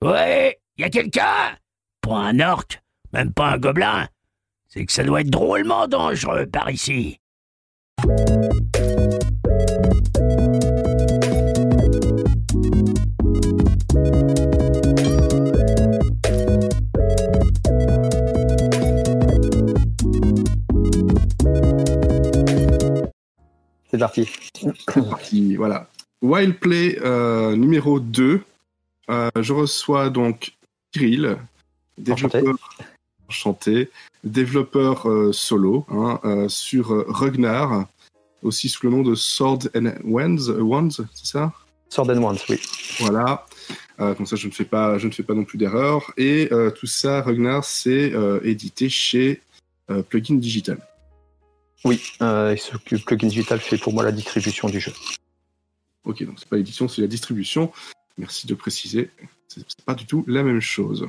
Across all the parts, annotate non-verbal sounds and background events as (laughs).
Ouais, y a quelqu'un? Pas un orc, même pas un gobelin. C'est que ça doit être drôlement dangereux par ici. C'est parti. C'est parti, voilà. Wild Play euh, numéro 2. Euh, je reçois donc Kirill, développeur, enchanté, développeur euh, solo hein, euh, sur Ragnar, aussi sous le nom de Sword and Wands, Wands c'est ça? Sword and Wands, oui. Voilà. Comme ça, je ne fais pas, je ne fais pas non plus d'erreur. Et tout ça, Ragnar, c'est édité chez Plugin Digital. Oui, ce que Plugin Digital fait pour moi la distribution du jeu. Ok, donc c'est pas l'édition, c'est la distribution. Merci de préciser. C'est pas du tout la même chose.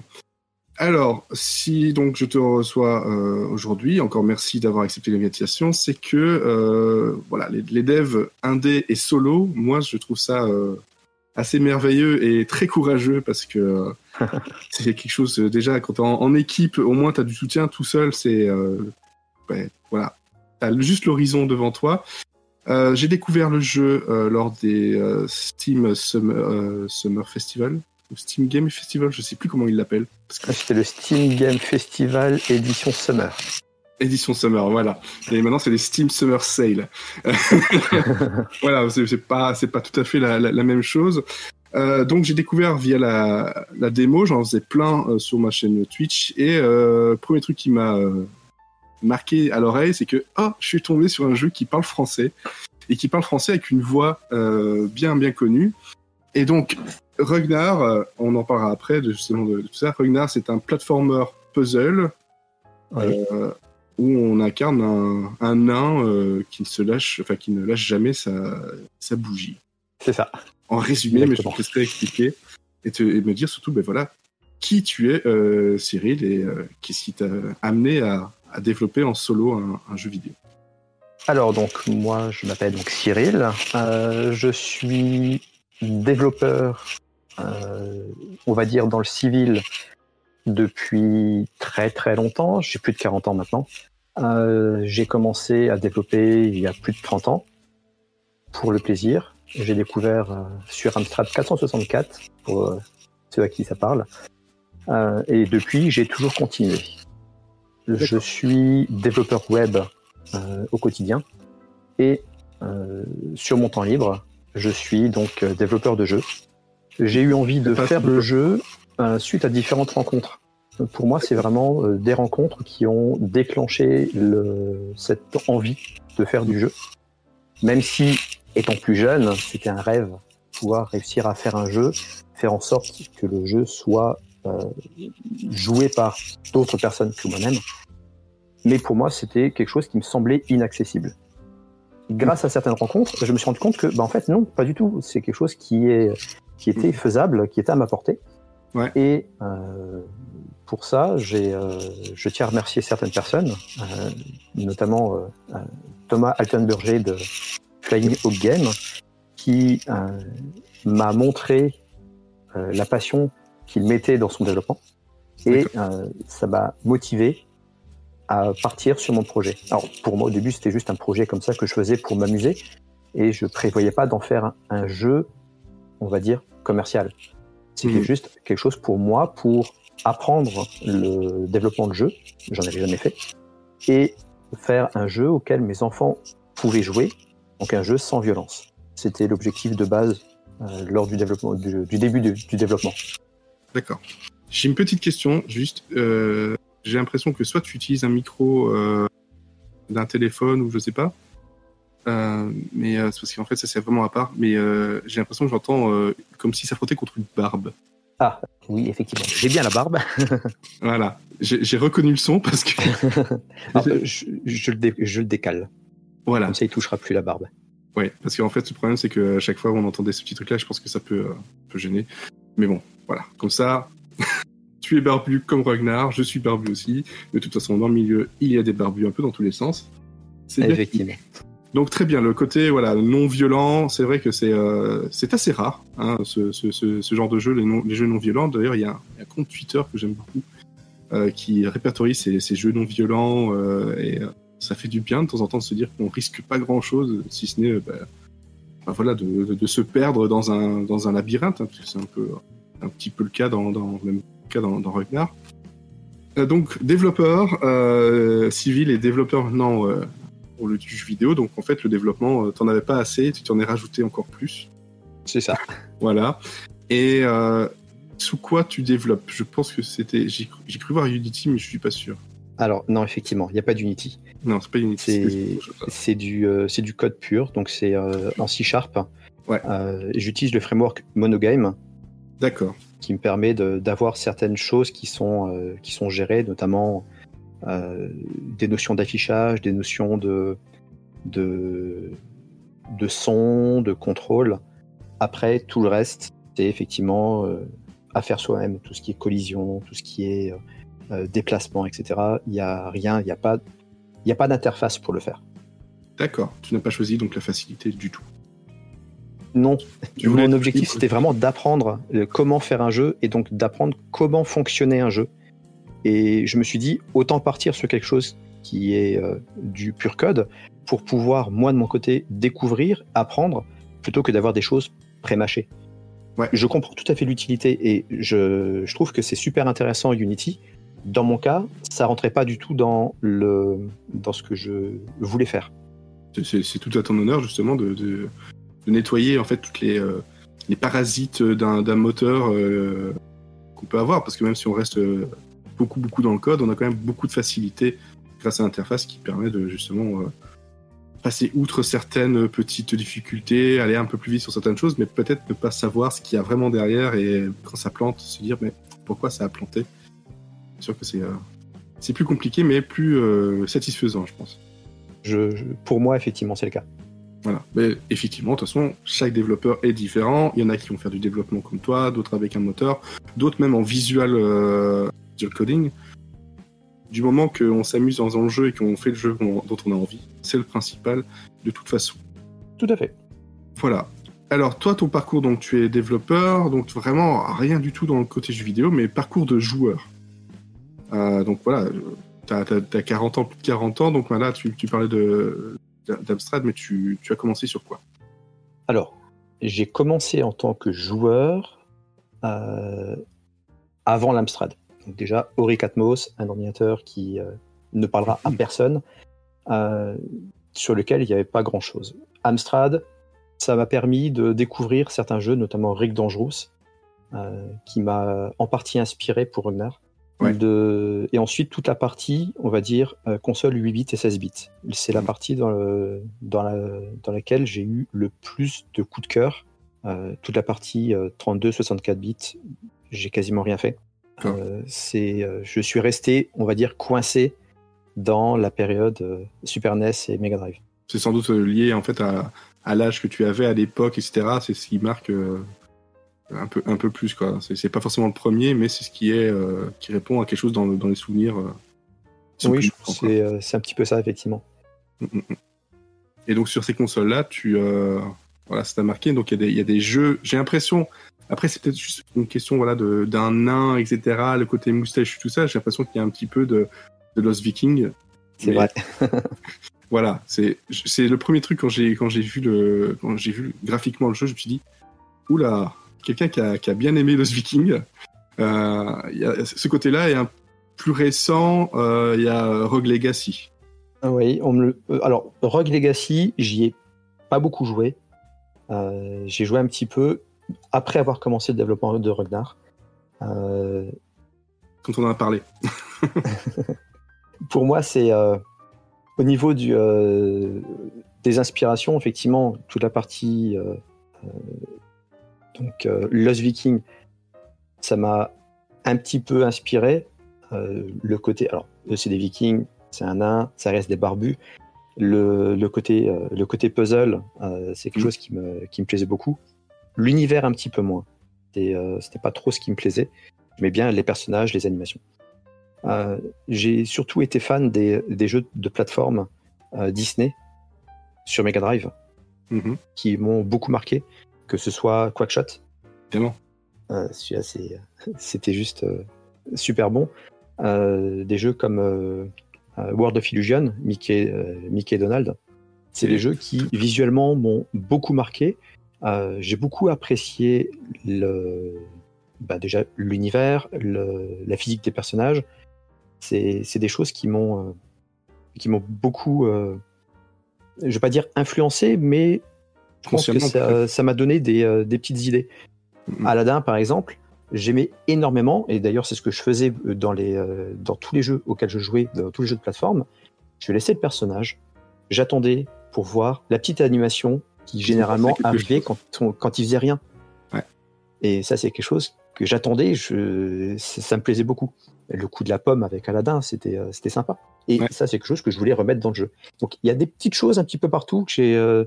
Alors, si donc je te reçois euh, aujourd'hui, encore merci d'avoir accepté l'invitation, c'est que euh, voilà, les, devs indé et solo, moi je trouve ça euh, assez merveilleux et très courageux parce que (laughs) c'est quelque chose déjà quand t'es en, en équipe, au moins tu as du soutien tout seul, c'est ouais, voilà, t'as juste l'horizon devant toi. Euh, j'ai découvert le jeu euh, lors des euh, Steam Summer, Summer Festival, ou Steam Game Festival, je sais plus comment ils l'appellent. Que Ah, C'était le Steam Game Festival édition Summer. édition Summer, voilà. Et maintenant c'est les Steam Summer Sale. (laughs) voilà, c'est pas c'est pas tout à fait la, la- la même chose. Donc j'ai découvert via la, la démo, j'en faisais plein sur ma chaîne Twitch et euh, premier truc qui m'a marqué à l'oreille, c'est que oh, je suis tombé sur un jeu qui parle français et qui parle français avec une voix euh, bien bien connue. Et donc Ragnar, euh, on en parlera après de, justement de, de tout ça. Ragnar, c'est un platformer puzzle Oui. euh, où on incarne un, un nain euh, qui ne se lâche, enfin qui ne lâche jamais sa, sa bougie. C'est ça. En résumé, mais je te expliquer et, te, et me dire surtout, ben voilà, qui tu es, Cyril, et qu'est-ce qui t'a amené à, à développer en solo un, jeu vidéo. Alors donc moi je m'appelle donc Cyril, Euh, je suis développeur, euh, on va dire dans le civil depuis très très longtemps. J'ai plus de 40 ans maintenant. Euh, j'ai commencé à développer il y a plus de 30 ans pour le plaisir. J'ai découvert sur Amstrad 464 pour ceux à qui ça parle. Et depuis j'ai toujours continué. Je suis développeur web euh, au quotidien. Et euh, sur mon temps libre, je suis donc euh, développeur de jeux. J'ai eu envie de faire le jeu suite à différentes rencontres. Pour moi, c'est vraiment des rencontres qui ont déclenché le, cette envie de faire du jeu. Même si, étant plus jeune, c'était un rêve, pouvoir réussir à faire un jeu, faire en sorte que le jeu soit joué par d'autres personnes que moi-même. Mais pour moi, c'était quelque chose qui me semblait inaccessible. Grâce à certaines rencontres, je me suis rendu compte que, bah, en fait, non, pas du tout. C'est quelque chose qui, est, qui était faisable, qui était à ma portée. Ouais. Et euh, pour ça, euh, je tiens à remercier certaines personnes, euh, notamment euh, euh, Thomas Altenberger de Flying Hawk Game, qui euh, m'a montré euh, la passion qu'il mettait dans son développement. Et euh, ça m'a motivé à partir sur mon projet. Alors pour moi au début c'était juste un projet comme ça que je faisais pour m'amuser et je prévoyais pas d'en faire un, un jeu, on va dire, commercial. C'était Mhm. juste quelque chose pour moi, pour apprendre le développement de jeu, j'en avais jamais fait, et faire un jeu auquel mes enfants pouvaient jouer, donc un jeu sans violence. C'était l'objectif de base euh, lors du, développement, du, du début du développement. D'accord. J'ai une petite question, juste. euh, j'ai l'impression que soit tu utilises un micro euh, d'un téléphone ou je sais pas, euh, mais c'est parce qu'en fait ça c'est vraiment à part. Mais j'ai l'impression que j'entends comme si ça frottait contre une barbe. Ah, oui, effectivement. J'ai bien la barbe. (laughs) Voilà. J'ai reconnu le son parce que Alors, (laughs) euh, je, je le dé- je le décale. voilà. Comme ça, il touchera plus la barbe. Ouais, parce qu'en fait, le problème, c'est que à chaque fois on entendait ce petit truc-là, je pense que ça peut, peut gêner. Mais bon, voilà. Comme ça, (laughs) tu es barbu comme Ragnar, je suis barbu aussi. De toute façon, dans le milieu, il y a des barbus un peu dans tous les sens. C'est. Effectivement. Donc très bien, le côté voilà non violent, c'est vrai que c'est euh, c'est assez rare, hein, ce, ce, ce, ce genre de jeu, les, non- les jeux non violents. D'ailleurs, il y, a un compte Twitter que j'aime beaucoup euh, qui répertorie ces, ces jeux non violents euh, et ça fait du bien de temps en temps de se dire qu'on risque pas grand chose, si ce n'est bah, bah, voilà de, de, de se perdre dans un dans un labyrinthe, hein, parce que c'est un peu un petit peu le cas dans, dans le même cas dans, dans Ragnar. Euh, donc développeur euh, civil et développeur maintenant euh, pour le jeu vidéo. Donc en fait, le développement, euh, t'en avais pas assez, tu t'en es rajouté encore plus. C'est ça. Voilà. Et sous quoi tu développes? Je pense que c'était. J'ai cru, cru voir Unity, mais je suis pas sûr. Alors non, effectivement, il n'y a pas d'Unity. Non, c'est pas Unity. C'est- du, euh, du code pur, donc c'est euh, en C Sharp. Ouais. Euh, J'utilise le framework Monogame D'accord. qui me permet d'avoir certaines choses qui sont, qui sont gérées, notamment des notions d'affichage, des notions de, de, de son, de contrôle. Après, tout le reste, c'est effectivement à faire soi-même, tout ce qui est collision, tout ce qui est euh, déplacement, etc. Il n'y a rien, il n'y a pas, y a pas d'interface pour le faire. D'accord. Tu n'as pas choisi donc la facilité du tout. Non, Tu mon objectif c'était vraiment d'apprendre euh, comment faire un jeu et donc d'apprendre comment fonctionnait un jeu. Et je me suis dit, autant partir sur quelque chose qui est euh, du pur code pour pouvoir, moi de mon côté, découvrir, apprendre, plutôt que d'avoir des choses pré-mâchées. Ouais. Je comprends tout à fait l'utilité et je, je trouve que c'est super intéressant Unity. Dans mon cas, ça rentrait pas du tout dans, le, dans ce que je voulais faire. C'est- tout à ton honneur justement de, nettoyer en fait toutes les, euh, parasites d'un moteur euh, qu'on peut avoir parce que même si on reste euh, beaucoup beaucoup dans le code, on a quand même beaucoup de facilité grâce à l'interface qui permet de justement passer outre certaines petites difficultés, aller un peu plus vite sur certaines choses, mais peut-être ne pas savoir ce qu'il y a vraiment derrière et quand ça plante, se dire mais pourquoi ça a planté? C'est sûr que c'est euh, c'est plus compliqué mais plus euh, satisfaisant, je pense. Je, je- pour moi, effectivement, c'est le cas. Voilà. Mais effectivement, de toute façon, chaque développeur est différent. Il y en a qui vont faire du développement comme toi, d'autres avec un moteur, d'autres même en visual, euh, visual coding. Du moment qu'on s'amuse dans un jeu et qu'on fait le jeu dont on a envie, c'est le principal de toute façon. Tout à fait. Voilà. Alors toi, ton parcours, donc tu es développeur, donc vraiment rien du tout dans le côté jeu vidéo, mais parcours de joueur. Euh, donc voilà, t'as as, 40 ans, plus de 40 ans, donc voilà, tu, tu parlais d'Amstrad, mais tu, tu as commencé sur quoi? Alors, j'ai commencé en tant que joueur euh, avant l'Amstrad. Donc déjà, Auric Atmos, un ordinateur qui euh, ne parlera à (laughs) personne, euh, sur lequel il n'y avait pas grand-chose. Amstrad, ça m'a permis de découvrir certains jeux, notamment Rick Dangerous, qui m'a en partie inspiré pour Ragnar. Ouais. De... Et ensuite, toute la partie, on va dire, euh, console 8 bits et 16 bits. C'est la Mhm. partie dans, le... dans, la... dans laquelle j'ai eu le plus de coups de cœur. Euh, toute la partie 32-64 bits, j'ai quasiment rien fait. Euh, c'est, euh, je suis resté, on va dire, coincé dans la période euh, Super NES et Mega Drive. C'est sans doute euh, lié en fait à, à l'âge que tu avais à l'époque, etc. C'est ce qui marque euh, un peu un peu plus quoi. C'est pas forcément le premier, mais c'est ce qui est euh, qui répond à quelque chose dans, le- dans les souvenirs. euh, Oui, je- quoi. c'est, euh, c'est un petit peu ça, effectivement. Mm, mm, mm. Et donc sur ces consoles-là, tu euh, voilà, ça t'a marqué. Donc il y, a des- il y a des jeux. J'ai l'impression. Après, c'est peut-être juste une question voilà de d'un nain, etc. Le côté moustache, tout ça. J'ai l'impression qu'il y a un petit peu de, de Lost Viking. C'est Mais- vrai. (laughs) Voilà, c'est c'est le premier truc quand j'ai quand j'ai vu le quand j'ai vu graphiquement le jeu, je me suis dit oula, quelqu'un qui a, qui a bien aimé Lost Viking. Euh, il y a, ce côté-là est un plus récent. euh, Il y a Rogue Legacy. Ah Oui, on me le... euh, alors Rogue Legacy, j'y ai pas beaucoup joué. Euh, j'ai joué un petit peu après avoir commencé le développement de Ragnar. Quand on en a parlé. (laughs) pour moi, c'est au niveau du, des inspirations, effectivement, toute la partie donc euh, Lost Viking, ça m'a un petit peu inspiré. Euh, le côté, alors, c'est des Vikings, c'est un nain, ça reste des barbus. Le, le côté, euh, le côté puzzle, c'est quelque Mhm. chose qui me, qui me plaisait beaucoup. L'univers, un petit peu moins. C'était pas trop ce qui me plaisait. Mais bien les personnages, les animations. Euh, j'ai surtout été fan des, des jeux de plateforme euh, Disney, sur Mega Drive Mhm. qui m'ont beaucoup marqué, que ce soit Quackshot. Évidemment. Euh, celui-là, c'est- (laughs) c'était juste euh, super bon. Euh, des jeux comme euh, euh, World of Illusion, Mickey, euh, Mickey Donald. C'est des jeux qui visuellement m'ont beaucoup marqué. Euh, J'ai beaucoup apprécié le, bah, déjà l'univers, la physique des personnages. C'est c'est des choses qui m'ont euh, qui m'ont beaucoup, euh, je vais pas dire influencé, mais je pense que ça ça m'a donné des, euh, des petites idées. Mhm. Aladdin, par exemple, j'aimais énormément, et d'ailleurs c'est ce que je faisais dans, les, euh, dans tous les jeux auxquels je jouais, dans tous les jeux de plateforme. Je laissais le personnage, j'attendais pour voir la petite animation qui généralement arrivait quand, on- quand il faisait rien. Ouais. Et ça c'est quelque chose que j'attendais, je, ça, me plaisait beaucoup. Le coup de la pomme avec Aladdin, c'était euh, c'était sympa. Et Ouais. ça c'est quelque chose que je voulais remettre dans le jeu. Donc il y a des petites choses un petit peu partout que j'ai euh,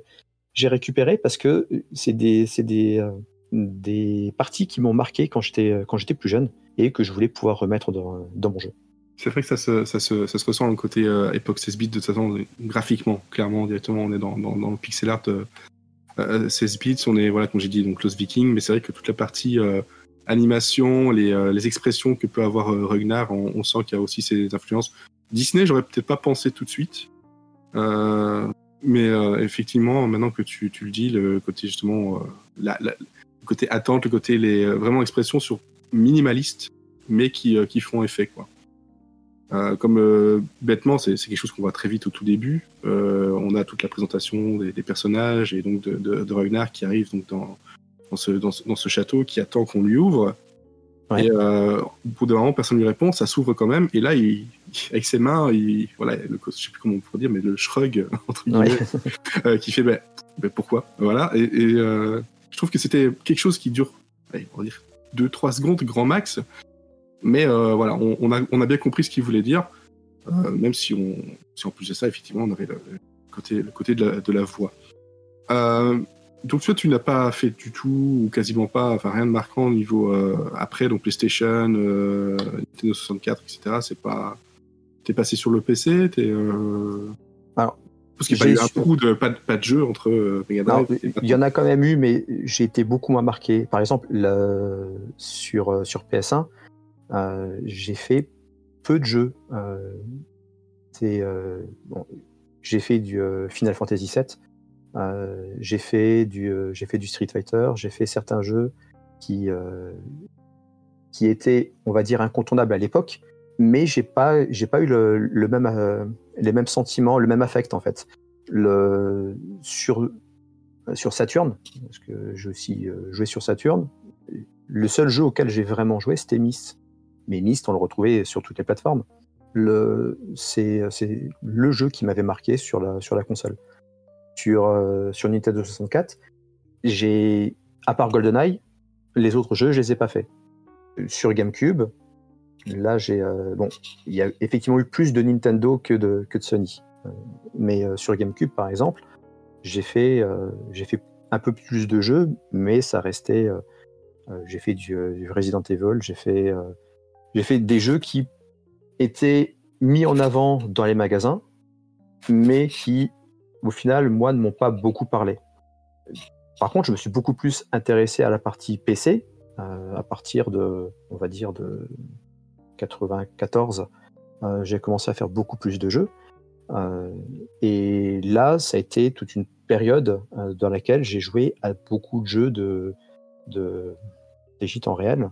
j'ai récupérées parce que c'est des, c'est euh, des parties qui m'ont marqué quand j'étais euh, quand j'étais plus jeune et que je voulais pouvoir remettre dans, mon jeu. C'est vrai que ça se, ça se, ressent le côté euh, époque 16 bits de toute façon, graphiquement, clairement, directement, on est dans, le pixel art euh, euh, 16 bits, on est, voilà, comme j'ai dit, donc Lost Viking, mais c'est vrai que toute la partie euh, animation, les, euh, expressions que peut avoir euh, Ragnar, on, on sent qu'il y a aussi ses influences. Disney, j'aurais peut-être pas pensé tout de suite, euh, mais euh, effectivement, maintenant que tu, tu le dis, le côté justement, euh, la, la- le côté attente, le côté les, euh, vraiment expressions sur minimaliste, mais qui, qui font effet, quoi. Euh, comme euh, bêtement, c'est quelque chose qu'on voit très vite au tout début. Euh, on a toute la présentation des, des personnages et donc de, de, Ragnar qui arrive donc dans, dans, ce, dans ce château, qui attend qu'on lui ouvre. Ouais. Et euh, au bout d'un moment, personne ne lui répond, ça s'ouvre quand même. Et là, il, avec ses mains, il, voilà, le, je sais plus comment on pourrait dire, mais le shrug (laughs) entre guillemets, Ouais. euh, qui fait ben, ben, pourquoi Voilà. Et, et, euh, je trouve que c'était quelque chose qui dure, allez, on va dire, 2-3 secondes, grand max. Mais euh, voilà, on, on a, on a bien compris ce qu'il voulait dire, même si, on, si en plus de ça, effectivement, on avait le, le côté, le côté de, la, de la voix. Donc toi, tu n'as pas fait du tout, ou quasiment pas, enfin rien de marquant au niveau euh, après, donc PlayStation, euh, Nintendo 64, etc. C'est pas, t'es passé sur le PC, t'es. Euh... Alors, parce qu'il n'y a pas eu un trou de pas, de pas de jeu entre Mega Drive. il y en a quand même eu, mais j'ai été beaucoup moins marqué. Par exemple, le- sur, sur PS1, euh, j'ai fait peu de jeux. C'est, bon, j'ai fait du Final Fantasy VII, j'ai fait, du, euh, j'ai fait du Street Fighter, j'ai fait certains jeux qui, euh, qui étaient, on va dire, incontournables à l'époque, mais j'ai pas, j'ai pas eu le, même, euh, les mêmes sentiments, le même affect en fait. Le, sur, sur Saturn, parce que j'ai aussi euh, joué sur Saturn, le seul jeu auquel j'ai vraiment joué, c'était Myst. Mais Myst, on le retrouvait sur toutes les plateformes. Le, c'est, c'est le jeu qui m'avait marqué sur la, sur la console. Sur, euh, sur Nintendo 64, j'ai, à part GoldenEye, les autres jeux, je les ai pas faits. Sur GameCube, là, j'ai, euh, bon, il y a effectivement eu plus de Nintendo que de, que de Sony. Euh, mais sur GameCube, par exemple, j'ai fait, j'ai fait un peu plus de jeux, mais ça restait. j'ai fait du, Resident Evil, j'ai fait, j'ai fait des jeux qui étaient mis en avant dans les magasins, mais qui, au final, moi, ne m'ont pas beaucoup parlé. Par contre, je me suis beaucoup plus intéressé à la partie PC euh, à partir de, on va dire, de 94. euh, j'ai commencé à faire beaucoup plus de jeux. Euh, et là, ça a été toute une période euh, dans laquelle j'ai joué à beaucoup de jeux de, de, des en réel,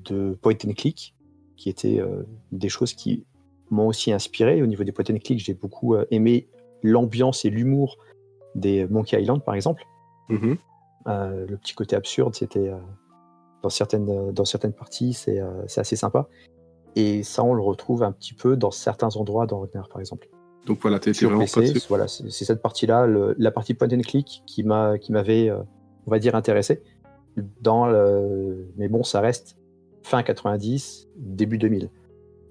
de point and click, qui étaient des choses qui m'ont aussi inspiré. Au niveau des point and click, j'ai beaucoup euh, aimé l'ambiance et l'humour des Monkey Island, par exemple. Mhm. Euh, le petit côté absurde, c'était euh, dans certaines dans certaines parties, c'est assez sympa. Et ça, on le retrouve un petit peu dans certains endroits dans Ragnar, par exemple. Donc voilà, Sur vraiment PC, passé. voilà, c'est cette partie-là, la partie point and click, qui m'a qui m'avait, euh, on va dire, intéressé. Dans le... Mais bon, ça reste fin 90, début 2000.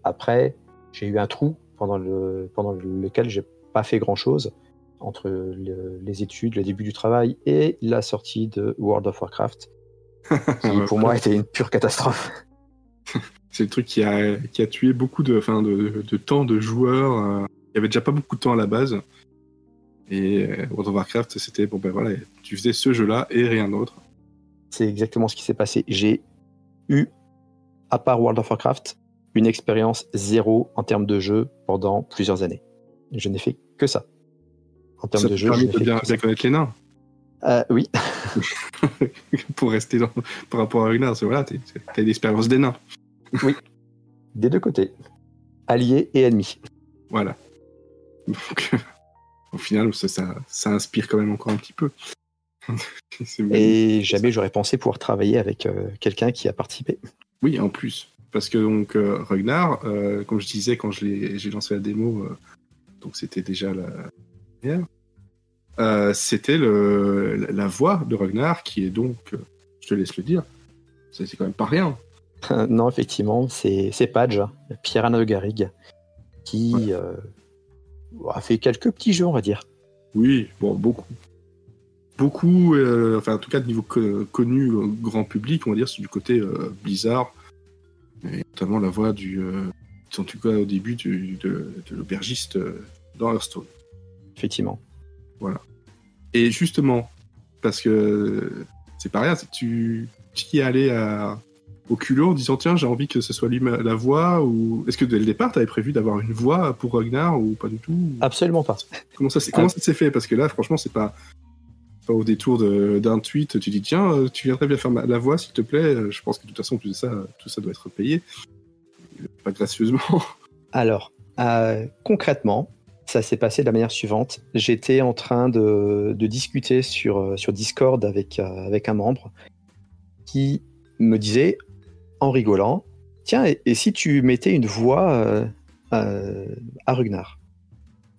Après, j'ai eu un trou pendant, le... pendant lequel j'ai pas fait grand-chose entre le- les études, le début du travail et la sortie de World of Warcraft, (laughs) qui pour moi était une pure catastrophe. (laughs) C'est le truc qui a, qui a tué beaucoup de, enfin, de, de temps de joueurs. euh, Il y avait déjà pas beaucoup de temps à la base. Et euh, World of Warcraft, c'était bon ben voilà, tu faisais ce jeu-là et rien d'autre. C'est exactement ce qui s'est passé. J'ai eu, à part World of Warcraft, une expérience zéro en termes de jeu pendant plusieurs années. Je n'ai fait que ça. En termes Ça de jeu, je permet n'ai de fait bien, connaître les nains. Euh, oui, (laughs) (laughs) pour rester dans, par rapport à Ragnar, c'est voilà, t'es- t'as une expérience des nains. des deux côtés. Alliés et ennemis. Voilà. Donc, (laughs) au final, ça, ça, ça inspire quand même encore un petit peu. Et jamais j'aurais pensé pouvoir travailler avec euh, quelqu'un qui a participé. Oui, en plus. Parce que donc euh, Ragnar, euh, comme je disais quand j'ai lancé la démo, euh, donc c'était déjà la première, c'était la, la voix de Ragnar qui est donc, je te laisse le dire, c'est quand même pas rien. (laughs) non, effectivement, c'est Page, Pierre de Garrigue, qui Ouais. a fait quelques petits jeux, on va dire. Oui, bon, beaucoup. Beaucoup, euh, enfin en tout cas de niveau co- connu euh, grand public, on va dire, c'est du côté euh, Blizzard, et notamment la voix du, euh, en tout cas au début du- de, de l'aubergiste euh, dans Hearthstone. Effectivement. Et justement, parce que c'est pas rien, tu, tu y es allé à, au culot en disant tiens, j'ai envie que ce soit lui la voix, ou est-ce que dès le départ, tu avais prévu d'avoir une voix pour Ragnar ou pas du tout Absolument pas. Comment ça, s'est- comment ça s'est fait? Parce que là, franchement, c'est pas au détour d'un tweet, tu dis tiens, euh, tu viendrais bien faire ma- la voix, s'il te plaît. Euh, Je pense que de toute façon, tout ça, tout ça doit être payé. Pas gracieusement. (laughs) Alors, euh, concrètement, ça s'est passé de la manière suivante. J'étais en train de, discuter sur, Discord avec, un membre qui me disait, en rigolant, tiens, et, si tu mettais une voix à Rugnar?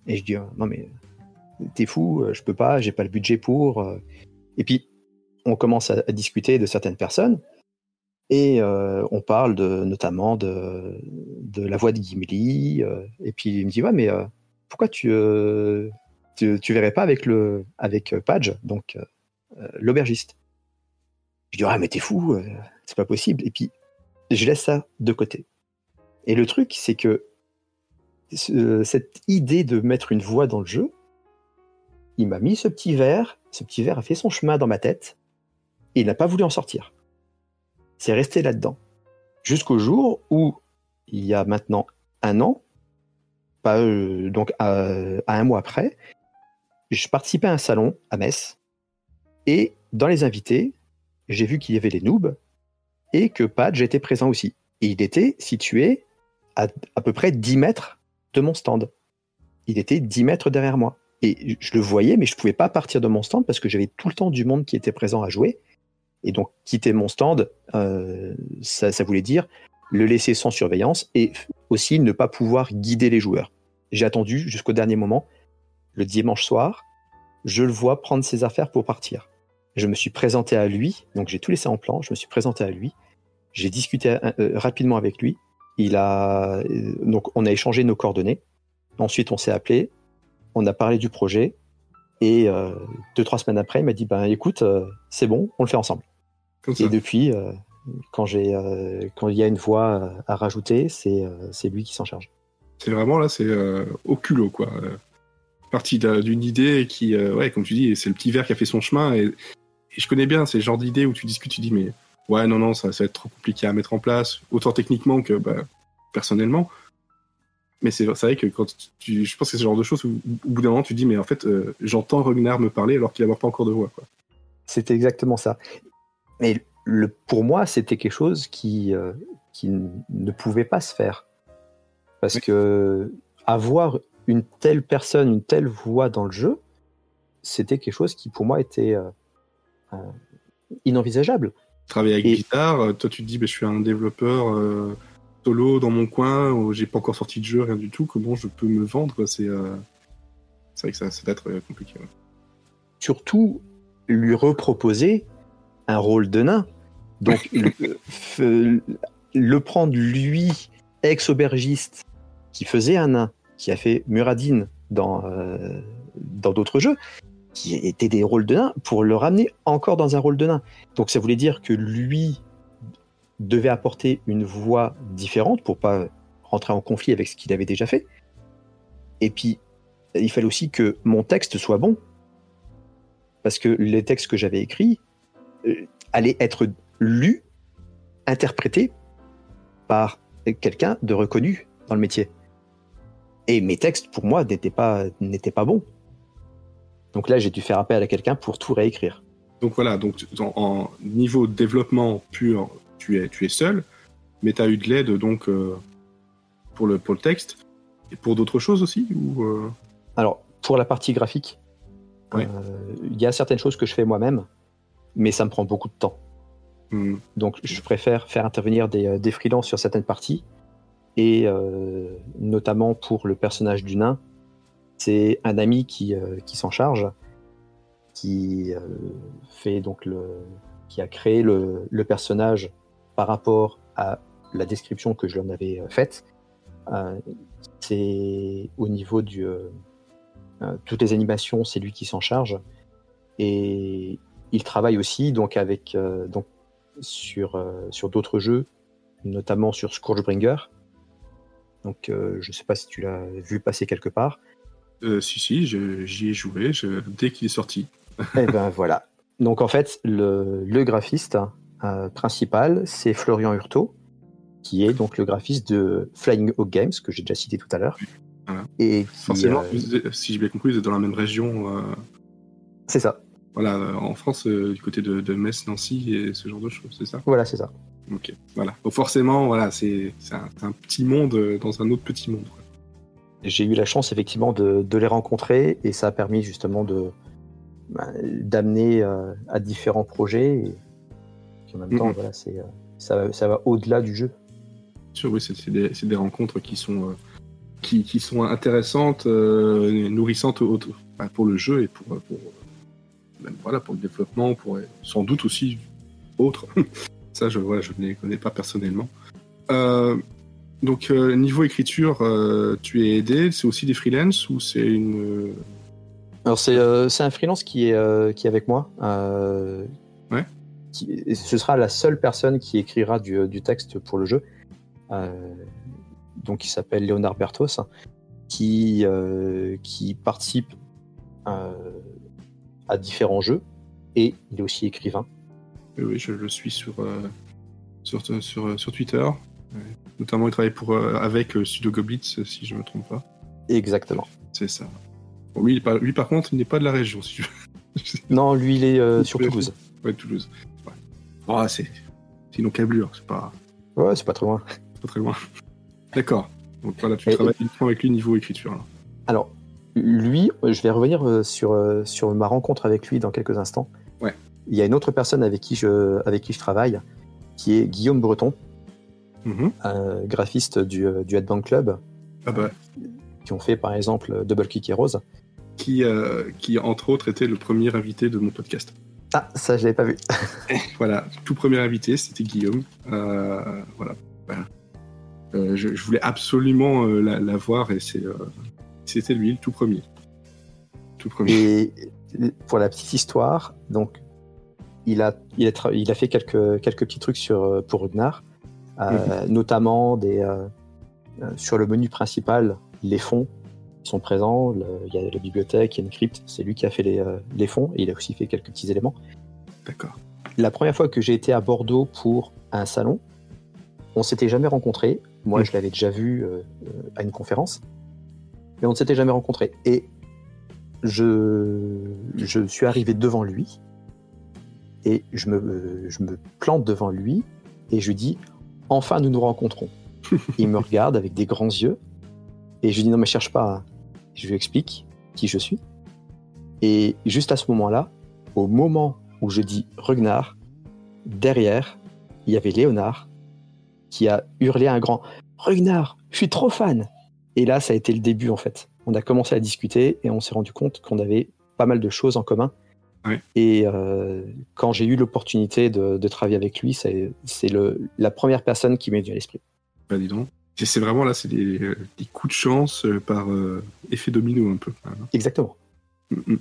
Et je dis, non mais t'es fou, euh, je peux pas, j'ai pas le budget pour. euh. Et puis, on commence à, discuter de certaines personnes. Et euh, on parle notamment de, de la voix de Gimli. et puis il me dit ouais mais pourquoi tu, tu verrais pas avec le avec Page donc l'aubergiste? Je dis ah mais t'es fou c'est pas possible. Et puis je laisse ça de côté. Et le truc c'est que ce- cette idée de mettre une voix dans le jeu, il m'a mis ce petit verre. Ce petit verre a fait son chemin dans ma tête et il n'a pas voulu en sortir. C'est resté là-dedans. Jusqu'au jour où, il y a maintenant un an, euh, donc à, à un mois après, je participais à un salon à Metz. Et dans les invités, j'ai vu qu'il y avait les noobs et que Padge était présent aussi. Et il était situé à à peu près 10 mètres de mon stand. Il était 10 mètres derrière moi. Et je le voyais, mais je ne pouvais pas partir de mon stand parce que j'avais tout le temps du monde qui était présent à jouer. Et donc, quitter mon stand, euh, ça, voulait dire le laisser sans surveillance et aussi ne pas pouvoir guider les joueurs. J'ai attendu jusqu'au dernier moment, le dimanche soir, je le vois prendre ses affaires pour partir. Je me suis présenté à lui, donc j'ai tout laissé en plan, je me suis présenté à lui, j'ai discuté euh, rapidement avec lui, il a, euh, donc on a échangé nos coordonnées, ensuite on s'est appelé, on a parlé du projet, et euh, deux, trois semaines après, il m'a dit, ben écoute, euh, c'est bon, on le fait ensemble. Comme ça. Et depuis, euh, quand, j'ai, quand il y a une voix à rajouter, c'est, lui qui s'en charge. C'est vraiment là, c'est au culot, quoi. Parti d'un- d'une idée qui, ouais, comme tu dis, c'est le petit verre qui a fait son chemin. Et, et je connais bien ces genres d'idées où tu discutes, tu dis, mais ouais, non, non, ça, ça va être trop compliqué à mettre en place, autant techniquement que bah, personnellement. Mais c'est vrai que quand tu, je pense que c'est ce genre de choses où, au bout d'un moment, tu dis, mais en fait, euh, j'entends Ragnar me parler alors qu'il n'a pas encore de voix. C'était exactement ça. Mais le, pour moi, c'était quelque chose qui, euh, qui ne pouvait pas se faire. Parce Oui. que avoir une telle personne, une telle voix dans le jeu, c'était quelque chose qui pour moi était euh, inenvisageable. Travailler avec Et- euh, toi tu te dis, bah, je suis un développeur solo dans mon coin, où j'ai pas encore sorti de jeu, rien du tout, comment je peux me vendre C'est euh, vrai que ça, ça va être euh, compliqué. ouais. surtout lui reproposer un rôle de nain. Donc (laughs) le, euh, le prendre lui, ex-aubergiste, qui faisait un nain, qui a fait Muradin dans euh, dans d'autres jeux, qui étaient des rôles de nain, pour le ramener encore dans un rôle de nain. Donc ça voulait dire que lui devait apporter une voix différente pour pas rentrer en conflit avec ce qu'il avait déjà fait. Et puis il fallait aussi que mon texte soit bon. Parce que les textes que j'avais écrits euh, allaient être lus, interprétés par quelqu'un de reconnu dans le métier. Et mes textes, pour moi, n'étaient pas, n'étaient pas bons. Donc là, j'ai dû faire appel à quelqu'un pour tout réécrire. Donc voilà, donc en, en niveau développement pur, tu es, tu es seul, mais tu as eu de l'aide donc euh, pour, le, pour le texte et pour d'autres choses aussi ou euh, Alors, pour la partie graphique, Ouais. euh, il y a certaines choses que je fais moi-même, mais ça me prend beaucoup de temps. hmm, Donc, je préfère faire intervenir des, des freelances sur certaines parties. Et notamment pour le personnage du nain, c'est un ami qui, qui s'en charge, qui euh, fait donc le, qui a créé le, le personnage par rapport à la description que je en avais euh, faite. Euh, c'est au niveau du euh, toutes les animations, c'est lui qui s'en charge. Et il travaille aussi donc avec euh, donc sur euh, sur d'autres jeux, notamment sur Scourgebringer. Donc euh, je sais pas si tu l'as vu passer quelque part. si si, j'y ai joué je- dès qu'il est sorti. Et ben voilà. Donc en fait le, le graphiste euh, principal c'est Florian Hurtaud, qui est donc le graphiste de Flying Hawk Games que j'ai déjà cité tout à l'heure. Voilà. Et qui, Forcément, euh, si j'ai bien compris, vous êtes dans la même région. euh, c'est ça. voilà, en France, du côté de, de Metz, Nancy et ce genre de choses, c'est ça? Voilà, c'est ça. Ok, voilà. Donc forcément, voilà, c'est un, petit monde dans un autre petit monde. J'ai eu la chance effectivement de, de les rencontrer et ça a permis justement de bah, d'amener à différents projets. Et en même temps, voilà, c'est euh, ça, ça va au-delà du jeu. Bien sûr, oui, c'est des, des rencontres qui sont, euh, qui, qui sont intéressantes, euh, nourrissantes au- pour le jeu et pour, pour, même, voilà, pour le développement, pour sans doute aussi autres. (laughs) Ça, je, voilà, je ne les connais pas personnellement. Euh, donc, euh, niveau écriture, euh, tu es aidé, c'est aussi des freelances ou c'est une. Alors c'est un freelance qui est qui est avec moi. Euh, qui- ce sera la seule personne qui écrira du, du texte pour le jeu. Euh, donc il s'appelle Léonard Bertos, qui euh, qui participe euh, à différents jeux et il est aussi écrivain. Oui, je le suis sur, euh, sur, sur, sur Twitter. Notamment, il travaille pour, euh, avec euh, Studio Goblitz, si je ne me trompe pas. Exactement. C'est ça. Bon, lui, par contre, il n'est pas de la région, si. Non, lui il est euh, sur. Toulouse. ouais, Toulouse. Ah, c'est une encablure, c'est pas, Ouais, c'est pas très loin. pas très loin. D'accord. Donc voilà, tu Et- travailles uniquement avec lui niveau écriture. là. Alors, lui, je vais revenir euh, sur, euh, sur ma rencontre avec lui dans quelques instants. Ouais. Il y a une autre personne avec qui je, avec qui je travaille, qui est Guillaume Breton, Mhm. un graphiste du, euh, du Headbang Club, Ah bah, qui ont fait par exemple Double Kick Heroes. qui, euh, qui, entre autres, était le premier invité de mon podcast. Ah, ça je l'avais pas vu. (laughs) Voilà, tout premier invité, c'était Guillaume. Euh, voilà. Voilà. Euh, je, je voulais absolument euh, la, la voir et euh, c'était lui, le tout premier. Tout premier. Et pour la petite histoire, donc il a, il a, tra- il a fait quelques, quelques petits trucs sur, pour Rugnar, euh, notamment des, sur le menu principal, les fonds sont présents. Il y a la bibliothèque, il y a une crypte. C'est lui qui a fait les, euh, les fonds et il a aussi fait quelques petits éléments. D'accord. La première fois que j'ai été à Bordeaux pour un salon, on s'était jamais rencontrés. Moi, Mm. je l'avais déjà vu euh, euh, à une conférence, mais on ne s'était jamais rencontrés. Et je, je suis arrivé devant lui et je me, je me plante devant lui et je lui dis Enfin, nous nous rencontrons. (laughs) il me regarde avec des grands yeux et je lui dis Non, mais cherche pas. Je lui explique qui je suis. Et juste à ce moment-là, au moment où je dis Rugnar, derrière, il y avait Léonard qui a hurlé un grand Rugnar, je suis trop fan Et là, ça a été le début en fait. On a commencé à discuter et on s'est rendu compte qu'on avait pas mal de choses en commun. Et euh, quand j'ai eu l'opportunité de, de travailler avec lui, c'est la première personne qui m'est venue à l'esprit. Bah, dis donc. C'est, vraiment là, c'est des, euh, des coups de chance euh, par euh, effet domino un peu. même. Exactement. Mm, mm.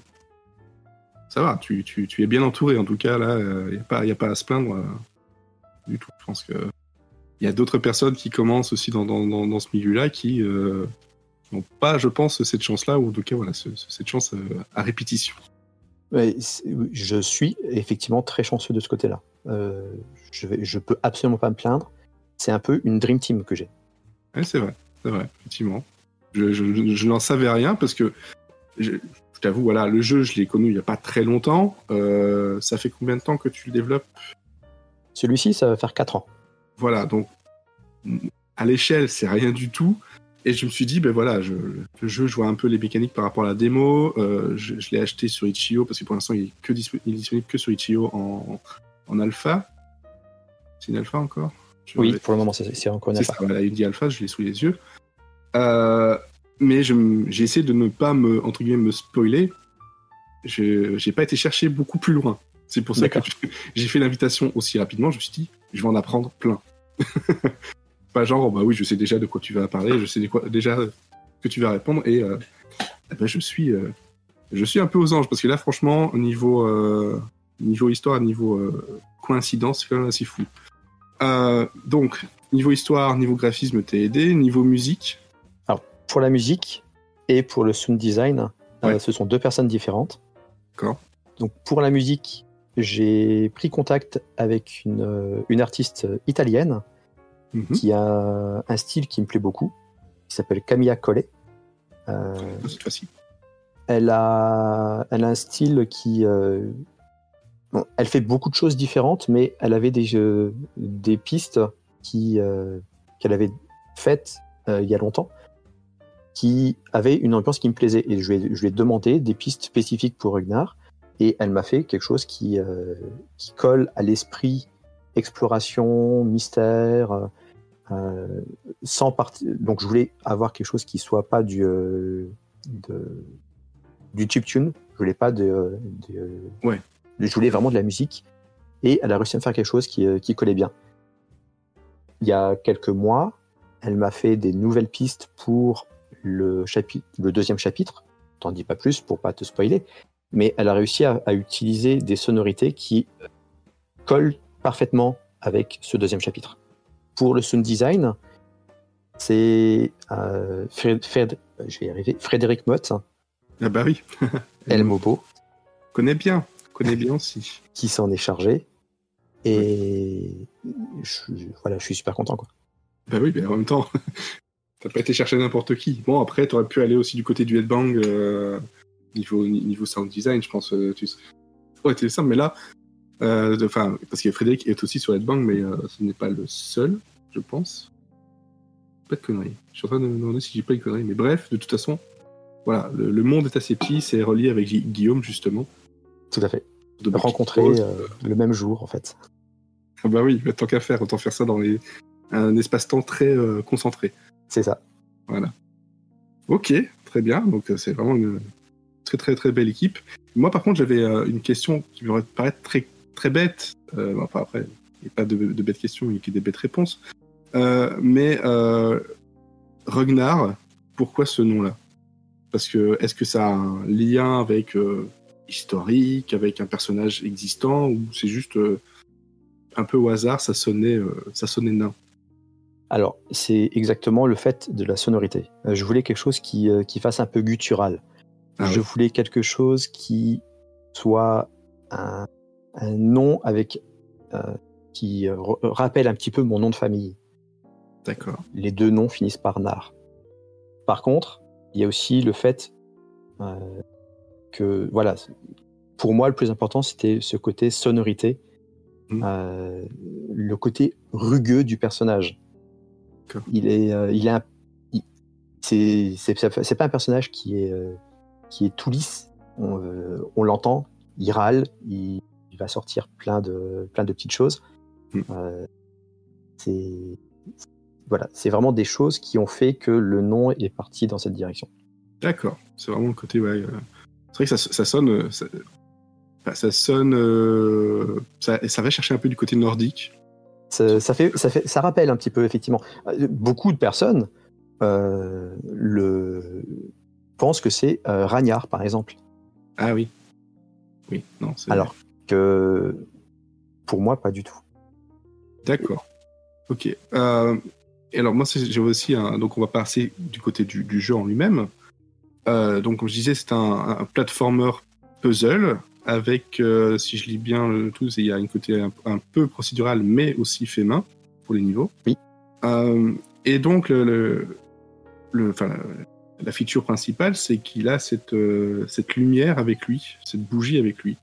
Ça va, tu, tu, tu es bien entouré en tout cas, là, il n'y a, pas- y a pas à se plaindre du tout. Je pense que il y a d'autres personnes qui commencent aussi dans, dans, dans, dans ce milieu-là qui, euh, n'ont pas, je pense, cette chance-là, ou en tout cas, voilà, ce- ce- cette chance euh, à répétition. Ouais, je suis effectivement très chanceux de ce côté-là. Euh, je, je peux absolument pas me plaindre. C'est un peu une dream team que j'ai. Ouais, c'est vrai, c'est vrai, effectivement. Je, je- je- je n'en savais rien parce que, je, je t'avoue, voilà, le jeu, je l'ai connu il n'y a pas très longtemps. Euh, ça fait combien de temps que tu le développes? Celui-ci, ça va faire 4 ans. Voilà, donc à l'échelle, c'est rien du tout. Et je me suis dit, ben voilà, je, le jeu, je vois un peu les mécaniques par rapport à la démo. Euh, je je l'ai acheté sur Itch.io parce que pour l'instant, il, est que dispo- il est disponible que sur Itch.io en, en alpha. C'est une alpha encore? Je- Oui, pour le moment, c'est encore une affaire. ça, voilà, il dit alpha, je l'ai sous les yeux. Euh, mais j'ai essayé de ne pas me, entre guillemets, me spoiler. Je j'ai pas été chercher beaucoup plus loin. C'est pour ça que (laughs) j'ai fait l'invitation aussi rapidement. Je me suis dit, je vais en apprendre plein. (laughs) pas genre, oh, bah oui, je sais déjà de quoi tu vas parler, je sais de quoi, déjà que tu vas répondre. Et euh, eh ben, je, suis, euh, je suis un peu aux anges parce que là, franchement, au niveau, niveau histoire, niveau coïncidence, c'est quand même assez fou. Euh, donc, niveau histoire, niveau graphisme, t'es aidé. Niveau musique, Pour la musique et pour le sound design, euh, ce sont deux personnes différentes. D'accord. Donc pour la musique, j'ai pris contact avec une, euh, une artiste italienne Mhm. qui a un style qui me plaît beaucoup, qui s'appelle Camilla Collet. Euh, cette fois-ci. elle, a, elle a un style qui... elle fait beaucoup de choses différentes, mais elle avait des, euh, des pistes euh, qu'elle avait faites euh, il y a longtemps qui avaient une ambiance qui me plaisait. Et je lui ai, demandé des pistes spécifiques pour Ragnar, et elle m'a fait quelque chose qui, qui colle à l'esprit exploration, mystère, sans partie. Donc je voulais avoir quelque chose qui soit pas du de, du chiptune. Je voulais pas de, de- Ouais. Je voulais vraiment de la musique. Et elle a réussi à me faire quelque chose qui, euh, qui collait bien. Il y a quelques mois, elle m'a fait des nouvelles pistes pour le, chapitre, le deuxième chapitre. T'en dis pas plus pour pas te spoiler. Mais elle a réussi à, à utiliser des sonorités qui euh, collent parfaitement avec ce deuxième chapitre. Pour le sound design, c'est euh, Fred- Fred- je vais y arriver, Frédéric Mott, Ah bah oui, (laughs) El (laughs) Mobo, connais bien, connais bien aussi. (laughs) qui s'en est chargé. Et je, voilà, je suis super content. Quoi. Bah oui, mais en même temps, (laughs) t'as pas été chercher n'importe qui. Bon, après, t'aurais pu aller aussi du côté du headbang, euh, niveau, niveau sound design, je pense. Euh, tu... Aurait été simple, mais là, euh, enfin, parce que Frédéric est aussi sur headbang, mais euh, ce n'est pas le seul, je pense. Pas de conneries. Je suis en train de me demander si j'ai pas de conneries, mais bref, de toute façon, voilà, le, le monde est assez petit, c'est relié avec Gui- Guillaume, justement. Tout à fait. De Rose. euh, le même jour, en fait. Ah bah oui, bah, tant qu'à faire, autant faire ça dans les... un espace-temps très euh, concentré. C'est ça. Ok, très bien. Donc euh, c'est vraiment une très très très belle équipe. Moi par contre j'avais euh, une question qui me paraît très très bête. Enfin après, il n'y a pas de, de bêtes questions, il n'y a des bêtes réponses. Mais Ragnar, pourquoi ce nom-là? Parce que est-ce que ça a un lien avec historique, avec un personnage existant, ou c'est juste euh, un peu au hasard, ça sonnait, euh, ça sonnait nain Alors, c'est exactement le fait de la sonorité. Euh, je voulais quelque chose qui, qui fasse un peu guttural. Ah je ouais. voulais quelque chose qui soit un, un nom avec qui rappelle un petit peu mon nom de famille. D'accord. Les deux noms finissent par nar. Par contre, il y a aussi le fait euh, que, voilà, pour moi, le plus important, c'était ce côté sonorité, Mhm. euh, le côté rugueux du personnage. D'accord. Il est, euh, il il- c'est, pas un personnage qui est, euh, qui est tout lisse. On, on l'entend, il râle, il, il va sortir plein de, plein de petites choses. Euh, c'est, voilà, c'est vraiment des choses qui ont fait que le nom est parti dans cette direction. D'accord, c'est vraiment le côté, ouais. C'est vrai que ça, ça sonne. Ça, sonne. euh, Ça, ça va chercher un peu du côté nordique. Ça, ça fait, ça, fait, ça rappelle un petit peu, effectivement. Beaucoup de personnes euh, le, pensent que c'est euh, Ragnar, par exemple. Ah oui. Oui, non. Alors que pour moi, pas du tout. D'accord. Ok. Euh, Et alors moi, j'ai aussi un... Donc on va passer du côté du, du jeu en lui-même. Euh, donc comme je disais, c'est un, un platformer puzzle avec, euh, si je lis bien le tout, il y a une côté un, un peu procédural, mais aussi fait main pour les niveaux. Oui. Euh, et donc le, le, le- enfin, la, feature principale, c'est qu'il a cette, euh, cette lumière avec lui, cette bougie avec lui,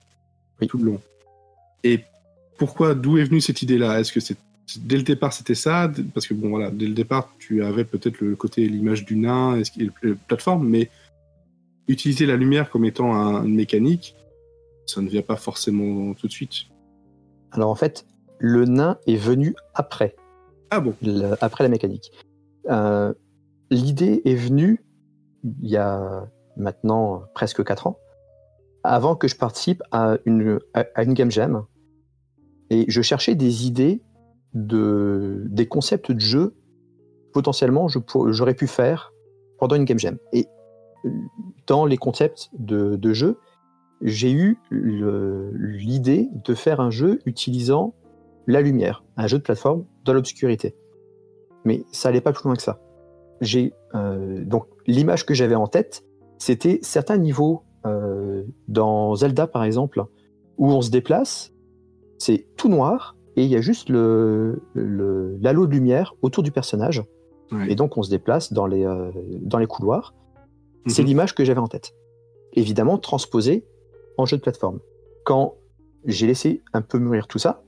Oui. tout le long. Et pourquoi, d'où est venue cette idée-là? Est-ce que c'est dès le départ c'était ça? Parce que bon voilà, dès le départ tu avais peut-être le côté l'image du nain et le- le plateforme, mais utiliser la lumière comme étant un- une mécanique, ça ne vient pas forcément tout de suite. Alors en fait, le nain est venu après, Ah bon? Le- après la mécanique. Euh, L'idée est venue il y a maintenant presque 4 ans, avant que je participe à une, à une game jam. Et je cherchais des idées, de, des concepts de jeu potentiellement j'aurais pu faire pendant une game jam. Et dans les concepts de, de jeu, j'ai eu l'idée de faire un jeu utilisant la lumière, un jeu de plateforme dans l'obscurité. Mais ça allait pas plus loin que ça. J'ai euh, donc l'image que j'avais en tête, c'était certains niveaux euh, dans Zelda par exemple, où on se déplace, c'est tout noir et il y a juste le le- l'halo de lumière autour du personnage Ouais. et donc on se déplace dans les euh, dans les couloirs. C'est Mhm. l'image que j'avais en tête. Évidemment transposée en jeu de plateforme. Quand j'ai laissé un peu mûrir tout ça,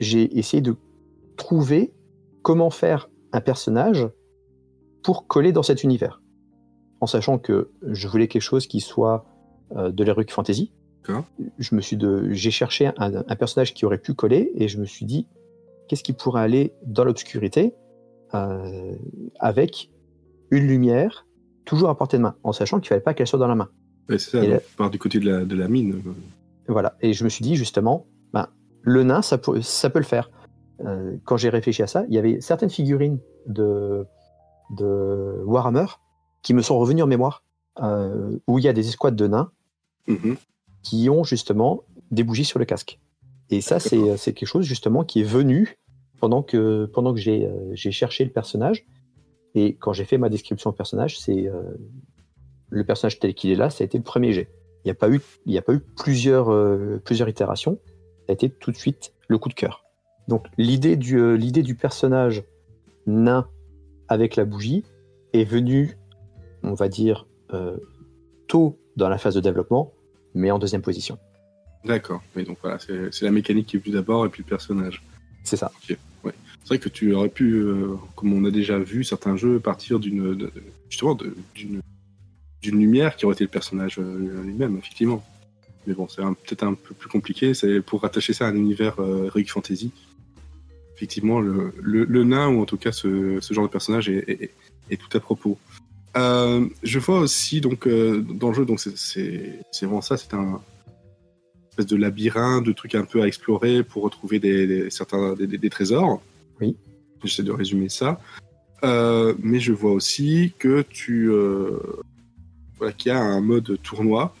j'ai essayé de trouver comment faire un personnage pour coller dans cet univers. En sachant que je voulais quelque chose qui soit euh, de l'heroic fantasy. Je me suis de, j'ai cherché un, un personnage qui aurait pu coller et je me suis dit qu'est-ce qui pourrait aller dans l'obscurité euh, avec une lumière toujours à portée de main, en sachant qu'il fallait pas qu'elle soit dans la main. Ouais, c'est ça, Et là- part du côté de la, de la mine. Voilà. Et je me suis dit justement, ben, le nain, ça peut, ça peut le faire. Euh, quand j'ai réfléchi à ça, il y avait certaines figurines de, de Warhammer qui me sont revenues en mémoire, euh, où il y a des escouades de nains Mhm. qui ont justement des bougies sur le casque. Et ça, c'est c'est quelque chose justement qui est venu pendant que, pendant que j'ai euh, j'ai cherché le personnage. Et quand j'ai fait ma description du personnage, c'est euh, le personnage tel qu'il est là, ça a été le premier jet. Il n'y a pas eu, il y a pas eu plusieurs, euh, plusieurs itérations. Ça a été tout de suite le coup de cœur. Donc l'idée du, euh, l'idée du personnage nain avec la bougie est venue, on va dire, tôt dans la phase de développement, mais en deuxième position. D'accord. Mais donc voilà, c'est c'est la mécanique qui est venue d'abord et puis le personnage. C'est ça. C'est vrai que tu aurais pu, euh, comme on a déjà vu certains jeux, partir d'une justement d'une lumière qui aurait été le personnage euh, lui-même, effectivement. Mais bon, c'est peut-être un peu plus compliqué. Pour rattacher ça à un univers euh, heroic fantasy. Effectivement, le, nain ou en tout cas ce, genre de personnage est, tout à propos. Euh, je vois aussi donc dans le jeu, donc c'est- vraiment ça, c'est un espèce de labyrinthe, de trucs un peu à explorer pour retrouver certains des trésors. Oui. J'essaie de résumer ça. Euh, mais je vois aussi que tu euh, voilà, qu'il y a un mode tournoi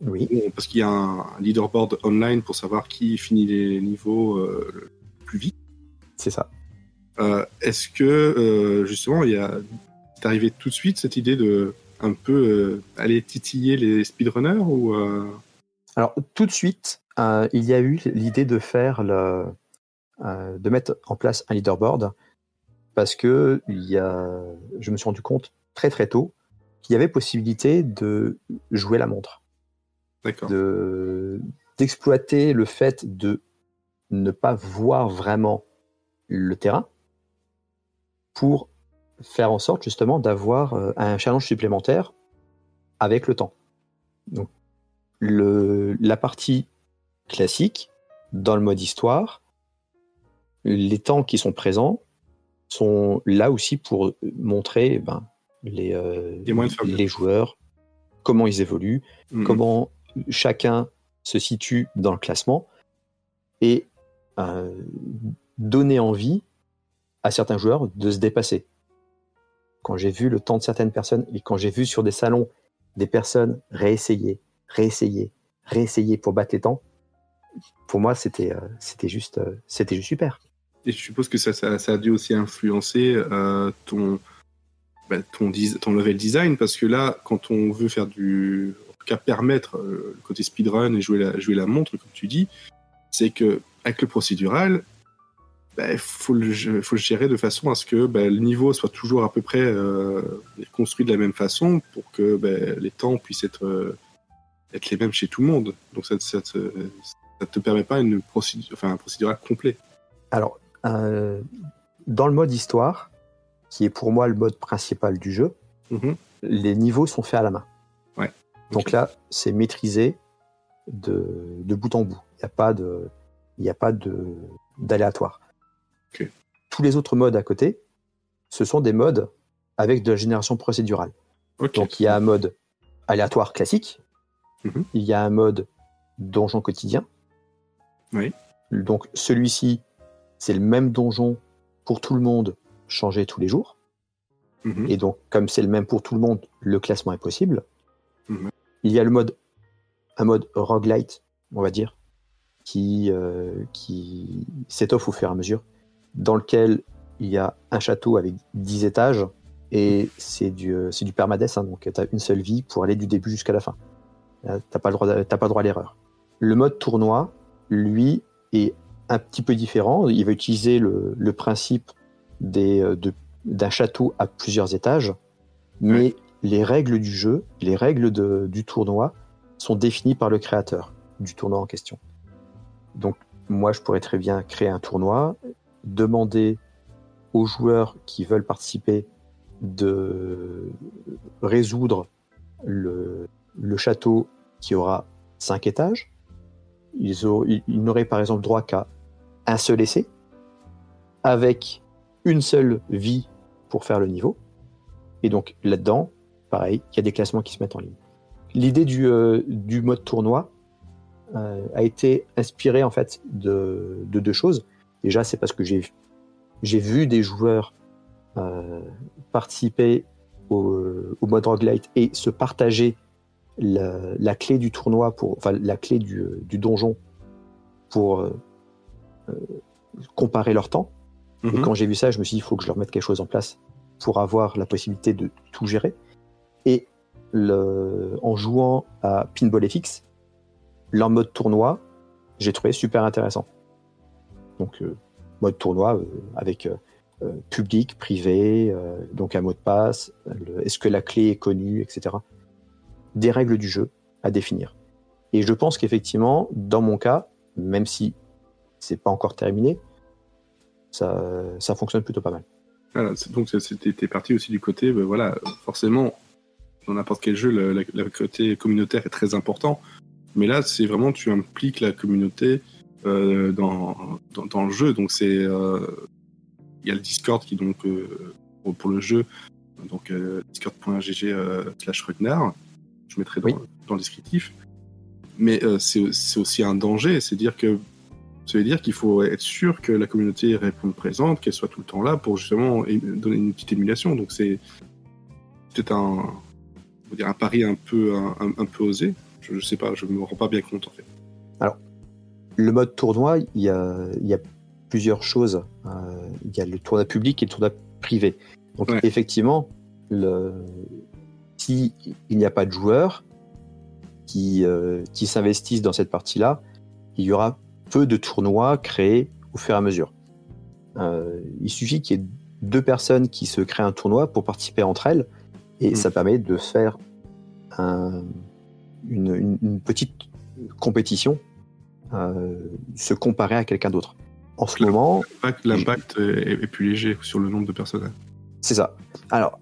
Oui. Parce qu'il y a un leaderboard online pour savoir qui finit les niveaux euh, le plus vite. C'est ça. Euh, Est-ce que justement il y a c'est arrivé tout de suite cette idée de un peu aller titiller les speedrunners ou Alors tout de suite, il y a eu l'idée de faire le, euh, de mettre en place un leaderboard parce que il y a, je me suis rendu compte très très tôt qu'il y avait possibilité de jouer la montre, de d'exploiter le fait de ne pas voir vraiment le terrain pour faire en sorte justement d'avoir euh, un challenge supplémentaire avec le temps. Donc le, la partie classique dans le mode histoire, les temps qui sont présents sont là aussi pour montrer ben, les, euh, les joueurs, comment ils évoluent, Mhm. comment chacun se situe dans le classement et euh, donner envie à certains joueurs de se dépasser. Quand j'ai vu le temps de certaines personnes et quand j'ai vu sur des salons des personnes réessayer, réessayer, réessayer pour battre les temps, pour moi c'était euh, c'était juste c'était juste super. Et je suppose que ça, a dû aussi influencer euh, ton, bah, ton, level design, parce que là, quand on veut faire du. En tout cas, permettre euh, le côté speedrun et jouer la, jouer la montre, comme tu dis, c'est que avec le procédural, il faut, le, faut le gérer de façon à ce que bah, le niveau soit toujours à peu près euh, construit de la même façon pour que bah, les temps puissent être, être les mêmes chez tout le monde. Donc ça, ça, te- te permet pas une procédure, enfin, un procédural complet. Alors, euh, dans le mode histoire, qui est pour moi le mode principal du jeu, Mhm. les niveaux sont faits à la main. Ouais. Donc là, c'est maîtrisé de, de bout en bout. Il n'y a pas de, il n'y a pas de d'aléatoire. Tous les autres modes à côté, ce sont des modes avec de la génération procédurale. Donc il y a un mode aléatoire classique, Mhm. il y a un mode donjon quotidien. Oui. Donc celui-ci, c'est le même donjon pour tout le monde, changé tous les jours. Mhm. Et donc, comme c'est le même pour tout le monde, le classement est possible. Mhm. Il y a le mode, un mode roguelite, on va dire, qui, euh, qui s'étoffe au fur et à mesure, dans lequel il y a un château avec 10 étages, et c'est du, euh, c'est du permadeath, hein, donc tu as une seule vie pour aller du début jusqu'à la fin. T'as pas le droit, d'a- t'as pas le droit à l'erreur. Le mode tournoi, lui, est un petit peu différent. Il va utiliser le, le principe euh, de- d'un château à plusieurs étages, mais les règles du jeu, les règles de- du tournoi sont définies par le créateur du tournoi en question. Donc, moi, je pourrais très bien créer un tournoi, demander aux joueurs qui veulent participer de résoudre le, le château qui aura cinq étages. Ils, auront- ils- ils n'auraient par exemple droit qu'à un seul essai, avec une seule vie pour faire le niveau. Et donc là-dedans, pareil, il y a des classements qui se mettent en ligne. L'idée du, euh, mode tournoi euh, a été inspirée en fait de, de deux choses. Déjà, c'est parce que j'ai j'ai vu des joueurs euh, participer au, mode roguelite et se partager la, clé du tournoi pour, enfin la clé du, du donjon pour comparer leur temps. Et Mhm. quand j'ai vu ça, je me suis dit, il faut que je leur mette quelque chose en place pour avoir la possibilité de tout gérer. Et le, en jouant à Pinball FX, leur mode tournoi, j'ai trouvé super intéressant. Donc, euh, mode tournoi euh, avec euh, euh, public, privé, euh, donc un mot de passe, est-ce que la clé est connue, etc. Des règles du jeu à définir. Et je pense qu'effectivement, dans mon cas, même si c'est pas encore terminé, ça, ça fonctionne plutôt pas mal. Voilà, donc c'était parti aussi du côté, ben voilà, forcément, dans n'importe quel jeu, le, la- le côté communautaire est très important. Mais là, c'est vraiment, tu impliques la communauté euh, dans, dans, dans le jeu. Donc c'est, euh, il y a le Discord qui donc euh, pour, pour le jeu, donc discord.gg slash Ragnar. Je mettrai dans, Oui. dans le descriptif. Mais c'est aussi un danger, c'est dire que ça veut dire qu'il faut être sûr que la communauté réponde présente, qu'elle soit tout le temps là pour justement donner une petite émulation. Donc c'est peut-être un, on dire un pari un peu, un, peu osé. Je, je sais pas, je me rends pas bien compte en fait. Le mode tournoi, il y a, il y a plusieurs choses. Euh, il y a le tournoi public et le tournoi privé. Donc Ouais. effectivement, le, si il n'y a pas de joueurs qui, euh, qui s'investissent dans cette partie-là, il y aura peu de tournois créés au fur et à mesure. Euh, il suffit qu'il y ait deux personnes qui se créent un tournoi pour participer entre elles, et Mm. ça permet de faire un- une, une- une petite compétition, euh, se comparer à quelqu'un d'autre. En ce moment, L'impact- est, est plus léger sur le nombre de personnes. C'est ça. Alors,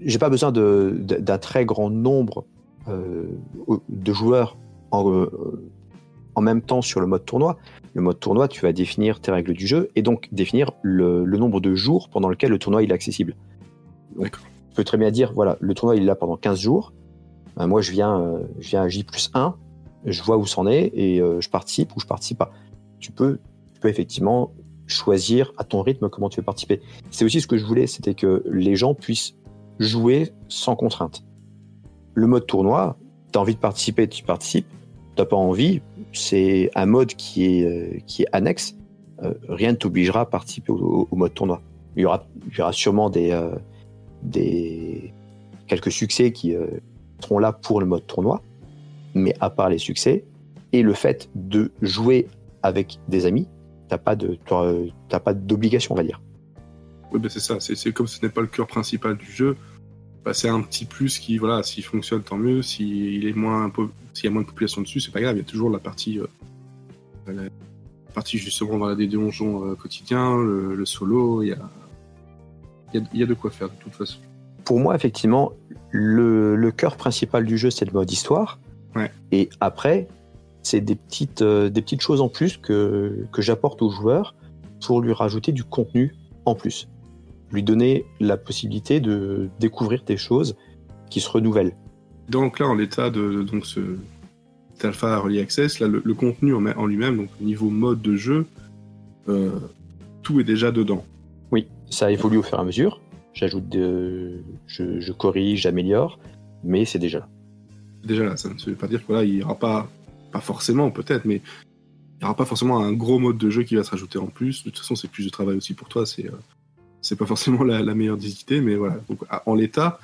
j'ai pas besoin d'un très grand nombre euh, de joueurs en, euh, en même temps sur le mode tournoi. Le mode tournoi, tu vas définir tes règles du jeu et donc définir le, le nombre de jours pendant lequel le tournoi il est accessible. Donc, tu peux très bien dire, voilà, le tournoi il est là pendant 15 jours. Euh, moi, je viens, euh, je viens à J plus 1, je vois où c'en est et euh, je participe ou je participe pas. Tu peux, tu peux effectivement choisir à ton rythme comment tu veux participer. C'est aussi ce que je voulais, c'était que les gens puissent jouer sans contrainte. Le mode tournoi, tu as envie de participer, tu participes. T'as pas envie, c'est un mode qui est, euh, qui est annexe. euh, rien ne t'obligera à participer au, mode tournoi. Il y aura, il y aura sûrement des, euh, des quelques succès qui seront là pour le mode tournoi, mais à part les succès et le fait de jouer avec des amis, t'as pas de pas d'obligation, on va dire. Oui, ben c'est ça. C'est c'est comme ce n'est pas le cœur principal du jeu. C'est un petit plus qui, voilà, s'il fonctionne, tant mieux. S'il est moins, po- s'il y a moins de population dessus, c'est pas grave. Il y a toujours la partie, euh, la partie justement la des donjons euh, quotidiens, le, le solo. Il y a, il y a, il y a de quoi faire de toute façon. Pour moi, effectivement, le, le cœur principal du jeu, c'est le mode histoire. Ouais. Et après, c'est des petites, euh, des petites choses en plus que, que j'apporte au joueur pour lui rajouter du contenu en plus. Lui donner la possibilité de découvrir des choses qui se renouvellent. Donc là, en l'état de, donc ce alpha early access, là, le, le contenu en, en lui-même, donc au niveau mode de jeu, euh, tout est déjà dedans. Oui, ça évolue au fur et à mesure. J'ajoute, de, je, je corrige, j'améliore, mais c'est déjà là. Déjà là, ça ne veut pas dire que là, il n'y aura pas, pas forcément peut-être, mais il n'y aura pas forcément un gros mode de jeu qui va se rajouter en plus. De toute façon, c'est plus de travail aussi pour toi. C'est euh, c'est pas forcément la, la meilleure des idées, mais voilà. Donc, en l'état,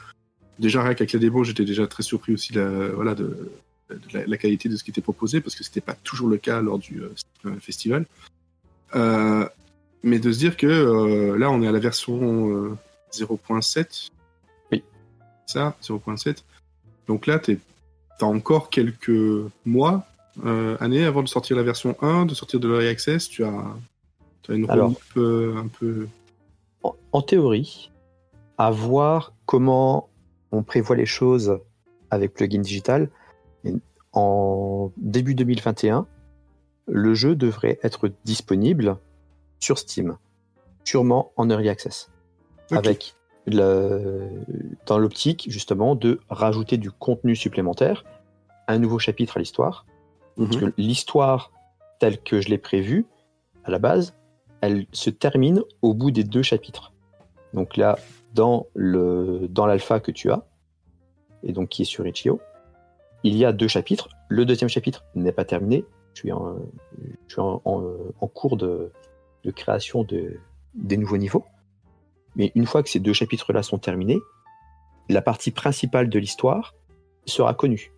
déjà rien qu'avec la démo, j'étais déjà très surpris aussi de la, voilà, de, de la, la qualité de ce qui était proposé, parce que c'était pas toujours le cas lors du euh, festival. Euh, mais de se dire que euh, là, on est à la version euh, 0.7. Oui. Ça, 0.7. Donc là, tu as encore quelques mois, années avant de sortir la version 1, de sortir de l'Early Access. Tu as, tu as une roadmap un peu. En, en théorie, à voir comment on prévoit les choses avec Plugin Digital, et en début 2021, le jeu devrait être disponible sur Steam, sûrement en Early Access, avec le- dans l'optique justement de rajouter du contenu supplémentaire, un nouveau chapitre à l'histoire, parce que l'histoire telle que je l'ai prévue, à la base, elle se termine au bout des deux chapitres. Donc là, dans le dans l'alpha que tu as, et donc qui est sur Itch.io, il y a deux chapitres. Le deuxième chapitre n'est pas terminé. Je suis en, je suis en, en- en cours de, de création de, des nouveaux niveaux. Mais une fois que ces deux chapitres-là sont terminés, la partie principale de l'histoire sera connue.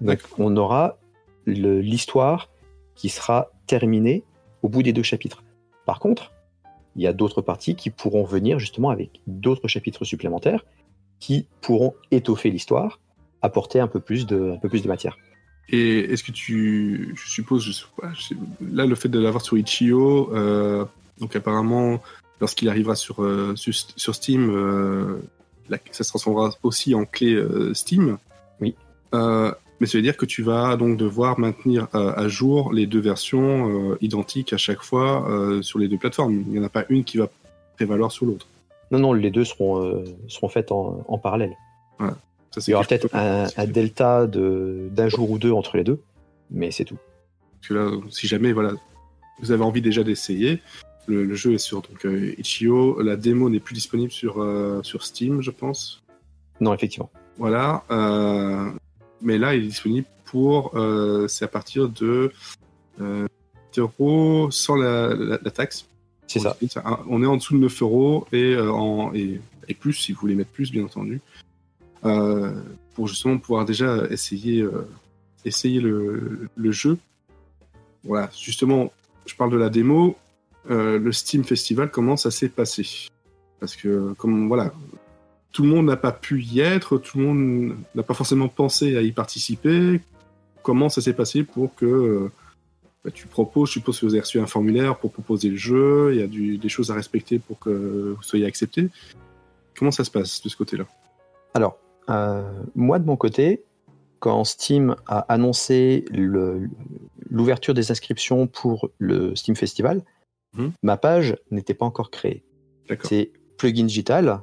Donc on aura l'histoire qui sera terminée au bout des deux chapitres. Par contre, il y a d'autres parties qui pourront venir justement avec d'autres chapitres supplémentaires qui pourront étoffer l'histoire, apporter un peu plus de, un peu plus de matière. Et est-ce que tu. Je suppose. Je sais pas, je sais- là, le fait de l'avoir sur Itch.io, euh, donc apparemment, lorsqu'il arrivera sur, euh, sur, sur Steam, euh, la- ça se transformera aussi en clé Steam. Oui. Mais ça veut dire que tu vas donc devoir maintenir euh, à jour les deux versions euh, identiques à chaque fois euh, sur les deux plateformes. Il n'y en a pas une qui va prévaloir sur l'autre. Non, non, les deux seront, seront faites en, en parallèle. Ça, Il y aura peut-être un, un delta de- d'un jour ou deux entre les deux, mais c'est tout. Parce que là, si jamais voilà, vous avez envie déjà d'essayer, le, le jeu est sur donc, euh, Itch.io. La démo n'est plus disponible sur, euh, sur Steam, je pense. Non, effectivement. Voilà. euh, mais là, il est disponible pour. euh, c'est à partir de. Euh, 8 euros sans la, la- la taxe. C'est ça. On est en dessous de 9 euros et, euh, en, et, et plus, si vous voulez mettre plus, bien entendu. Euh, pour justement pouvoir déjà essayer, euh, essayer le, le jeu. Voilà, justement, je parle de la démo. Euh, le Steam Festival, comment ça s'est passé? Parce que, comme voilà, tout le monde n'a pas pu y être, tout le monde n'a pas forcément pensé à y participer. Comment ça s'est passé pour que euh, bah, tu proposes, je suppose que vous avez reçu un formulaire pour proposer le jeu, il y a du- des choses à respecter pour que vous soyez accepté. Comment ça se passe de ce côté-là? Alors, euh, moi de mon côté, quand Steam a annoncé l'ouverture des inscriptions pour le Steam Festival, Mhm. ma page n'était pas encore créée. C'est Plugin Digital,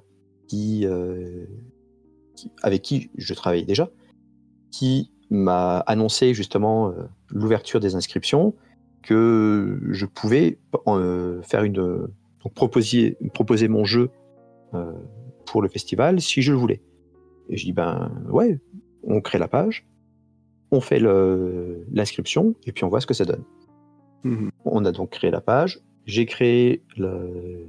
qui, euh, qui- avec qui je travaillais déjà, qui m'a annoncé justement euh, l'ouverture des inscriptions, que je pouvais euh, faire une, donc proposer, proposer mon jeu pour le festival si je le voulais. Et je dis ben ouais, on crée la page, on fait l'inscription et puis on voit ce que ça donne. Mhm. On a donc créé la page. J'ai créé le...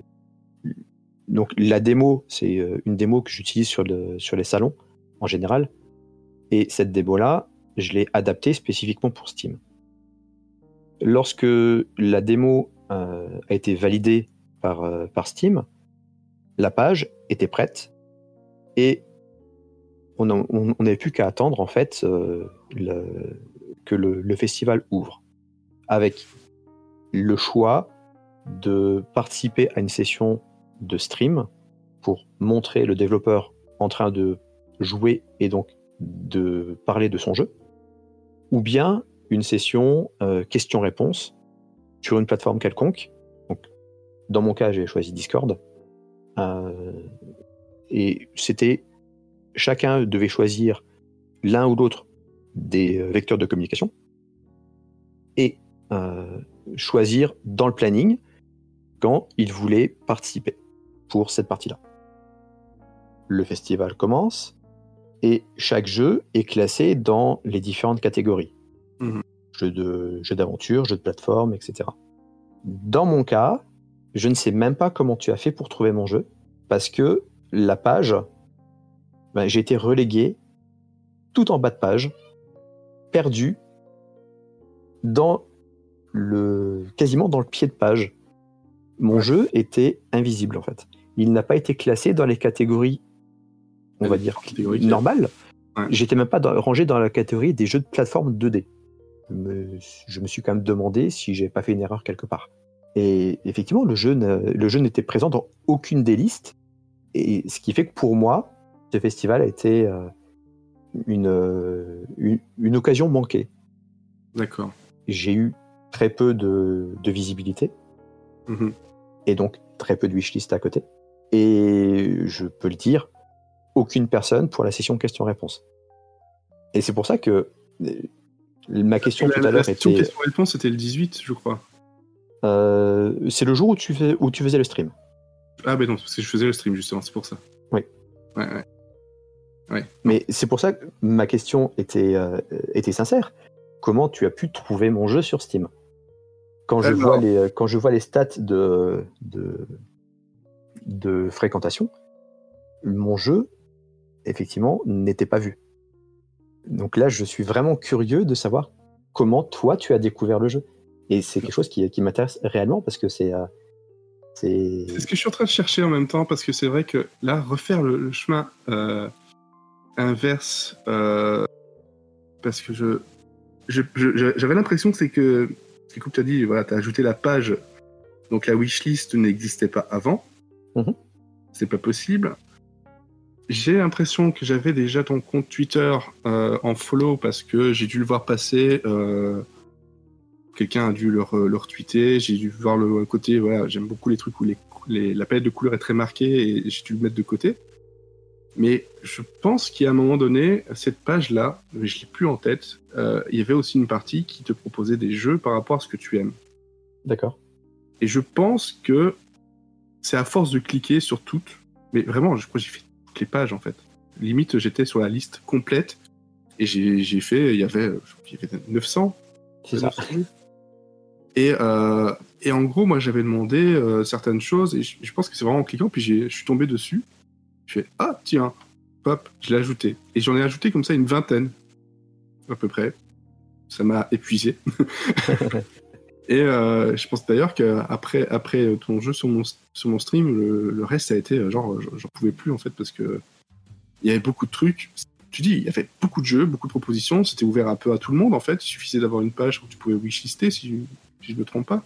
donc la démo, c'est euh, une démo que j'utilise sur, le... sur les salons en général. Et cette démo-là, je l'ai adaptée spécifiquement pour Steam. Lorsque la démo euh, a été validée par, euh, par Steam, la page était prête et on n'avait plus qu'à attendre en fait que le festival ouvre avec le choix de participer à une session de stream pour montrer le développeur en train de jouer et donc de parler de son jeu, ou bien une session euh, question-réponse sur une plateforme quelconque. Dans mon cas, j'ai choisi Discord. Euh, et c'était chacun devait choisir l'un ou l'autre des euh, vecteurs de communication et euh, choisir dans le planning quand il voulait participer pour cette partie-là. Le festival commence et chaque jeu est classé dans les différentes catégories. Mhm. Jeux de jeux d'aventure, jeux de plateforme, etc. Dans mon cas, je ne sais même pas comment tu as fait pour trouver mon jeu parce que la page, ben, j'ai été relégué tout en bas de page, perdu dans le quasiment dans le pied de page. Mon Ouais. jeu était invisible en fait. Il n'a pas été classé dans les catégories, on va dire normales. Ouais. J'étais même pas dans- rangé dans la catégorie des jeux de plateforme 2D. Je me, je me suis quand même demandé si j'ai pas fait une erreur quelque part. Et effectivement, le jeu ne- le jeu n'était présent dans aucune des listes. Et ce qui fait que pour moi, ce festival a été euh, une, euh, une, une occasion manquée. D'accord. J'ai eu très peu de, de visibilité Mhm. et donc très peu de wishlist à côté. Et je peux le dire, aucune personne pour la session question-réponse. Et c'est pour ça que euh, ma question La- tout la à l'heure session était. question-réponse, c'était le 18, je crois. euh, c'est le jour où tu, fais, où tu faisais le stream. Ah, ben non, parce que je faisais le stream, justement, c'est pour ça. Oui. Ouais, ouais. Mais c'est pour ça que ma question était, euh, était sincère. Comment tu as pu trouver mon jeu sur Steam? Quand je, vois les, quand je vois les stats de, de, de fréquentation, mon jeu, effectivement, n'était pas vu. Donc là, je suis vraiment curieux de savoir comment toi, tu as découvert le jeu. Et c'est quelque chose qui, m'intéresse réellement parce que c'est... euh, c'est C'est ce que je suis en train de chercher en même temps, parce que c'est vrai que là, refaire le, chemin euh, inverse, euh, parce que je, j'avais l'impression que c'est que, comme tu as dit, voilà, tu as ajouté la page, donc la wishlist n'existait pas avant, Mhm. c'est pas possible. J'ai l'impression que j'avais déjà ton compte Twitter euh, en follow parce que j'ai dû le voir passer. euh, Quelqu'un a dû le, le retweeter. J'ai dû voir le côté. Voilà, j'aime beaucoup les trucs où les, les- la palette de couleurs est très marquée et j'ai dû le mettre de côté. Mais je pense qu'à un moment donné, cette page-là, mais je l'ai plus en tête, euh, il y avait aussi une partie qui te proposait des jeux par rapport à ce que tu aimes. D'accord. Et je pense que c'est à force de cliquer sur toutes, mais vraiment, je crois que j'ai fait toutes les pages en fait. Limite, j'étais sur la liste complète et j'ai j'ai fait, il y avait, je crois qu'il y avait 900. C'est ça. 900 jeux. Et, euh, et en gros, moi, j'avais demandé euh, certaines choses et je, je pense que c'est vraiment en cliquant, puis je suis tombé dessus. Je fais ah tiens, hop, je l'ai ajouté et j'en ai ajouté comme ça une vingtaine à peu près. Ça m'a épuisé. (laughs) Et euh, je pense d'ailleurs qu'après après ton jeu sur mon, sur mon stream, le, le reste ça a été euh, genre, j'en pouvais plus en fait parce que il y avait beaucoup de trucs. Tu dis, il y avait beaucoup de jeux, beaucoup de propositions, c'était ouvert un peu à tout le monde en fait. Il suffisait d'avoir une page où tu pouvais wishlister si, si je me trompe pas.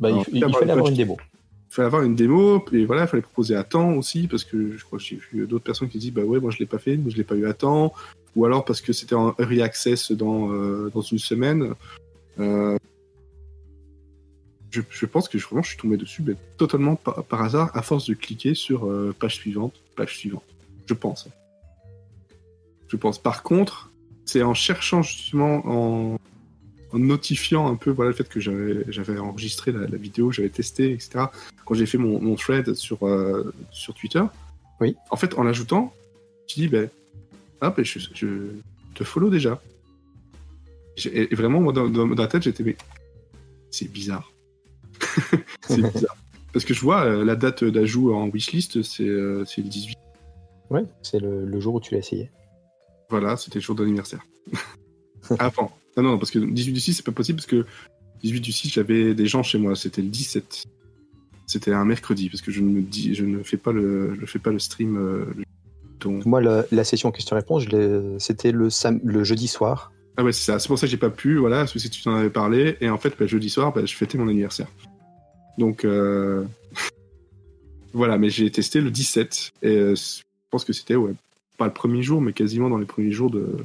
Bah, il, fallait une avoir une démo. Il fallait avoir une démo, et voilà, il fallait proposer à temps aussi, parce que je crois que j'ai vu d'autres personnes qui disent, bah ouais, moi je l'ai pas fait, mais je l'ai pas eu à temps, ou alors parce que c'était en early access dans, euh, dans une semaine. Euh, je, je pense que je, vraiment je suis tombé dessus mais totalement par, par hasard, à force de cliquer sur euh, page suivante, page suivante. Je pense. Je pense. Par contre, c'est en cherchant justement, en, en notifiant un peu voilà, le fait que j'avais enregistré la, la vidéo, j'avais testé, etc. Quand j'ai fait mon, mon thread sur, euh, sur Twitter, Oui. en fait, en l'ajoutant, tu dis, ben, ah, ben, je, je te follow déjà. Et vraiment, moi, dans, dans, dans la tête, j'étais, mais c'est bizarre. (laughs) c'est bizarre. Parce que je vois euh, la date d'ajout en wishlist, c'est euh, le 18. Ouais, c'est le, le jour où tu l'as essayé. Voilà, c'était le jour d'anniversaire. (laughs) Avant. Ah non, parce que 18 du 6, c'est pas possible parce que 18 du 6, j'avais des gens chez moi, c'était le 17. C'était un mercredi parce que je ne, dis, je ne fais pas le, je fais pas le stream. euh, donc- Moi, la, la session question-réponse, c'était le, sam- le jeudi soir. Ah ouais, c'est ça. C'est pour ça que j'ai pas pu, voilà, parce que tu t'en avais parlé. Et en fait, bah, jeudi soir, bah, je fêtais mon anniversaire. Donc, euh... (laughs) voilà, mais j'ai testé le 17. Et euh, je pense que c'était, ouais, pas le premier jour, mais quasiment dans les premiers jours de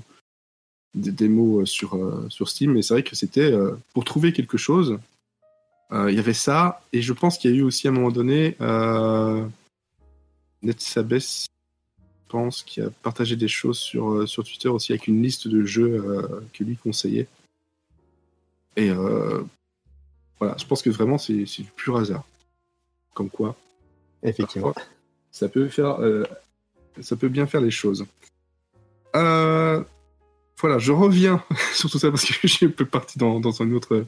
des démos euh, sur, Steam. Mais c'est vrai que c'était, pour trouver quelque chose, il y avait ça. Et je pense qu'il y a eu aussi à un moment donné. Netsabes, je pense, qui a partagé des choses sur, sur Twitter aussi avec une liste de jeux que lui conseillait. Et voilà, je pense que vraiment c'est du pur hasard. Comme quoi, Effectivement. parfois, ça peut faire, euh, ça peut bien faire les choses. Euh, voilà, je reviens (laughs) sur tout ça parce que (laughs) suis un peu parti dans, dans un autre.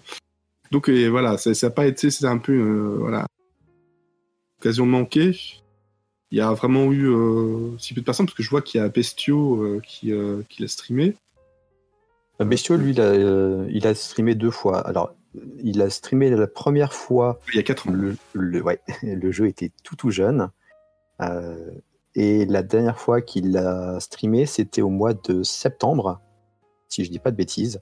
Donc et voilà, ça n'a pas été, c'était un peu euh, voilà occasion manquée. Il y a vraiment eu euh, si peu de personnes parce que je vois qu'il y a Bestio qui, qui l'a streamé. Bestio, lui, il a, il a streamé deux fois. Alors, il a streamé la première fois Il y a 4 ans. Le, le, ouais, (laughs) le jeu était tout tout jeune. Euh, et la dernière fois qu'il l'a streamé, c'était au mois de septembre, si je dis pas de bêtises.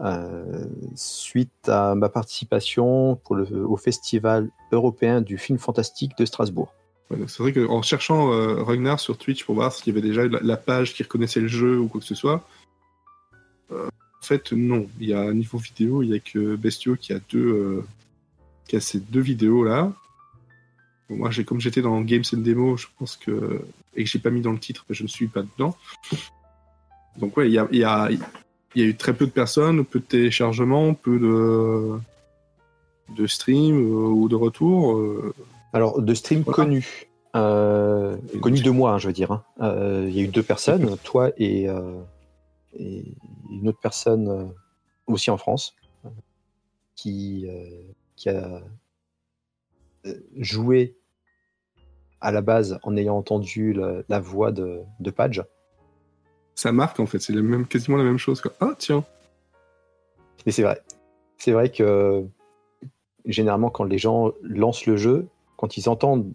Euh, suite à ma participation pour le, au Festival européen du film fantastique de Strasbourg. Ouais, c'est vrai qu'en cherchant euh, Ragnar sur Twitch pour voir s'il y avait déjà la, la page qui reconnaissait le jeu ou quoi que ce soit, euh, fait, non. Il y a niveau vidéo, il y a que Bestio qui a deux, euh, qui a ces deux vidéos là. Bon, moi, j'ai comme j'étais dans Games and Demo, je pense que et que j'ai pas mis dans le titre, je ne suis pas dedans. Donc ouais, il y a, il y, a, il y a eu très peu de personnes, peu de téléchargements, peu de de stream euh, ou de retour. euh, Alors, de stream Voilà. connu. Euh, connu de moi, hein, je veux dire. hein. Il y a eu deux personnes, (laughs) toi et, et une autre personne euh, aussi en France, qui, euh, qui a euh, joué à la base en ayant entendu la, la voix de, de Page. ça marque en fait, c'est la même, quasiment la même chose. Quoi. Ah tiens, Mais c'est vrai. C'est vrai que généralement, quand les gens lancent le jeu, quand ils entendent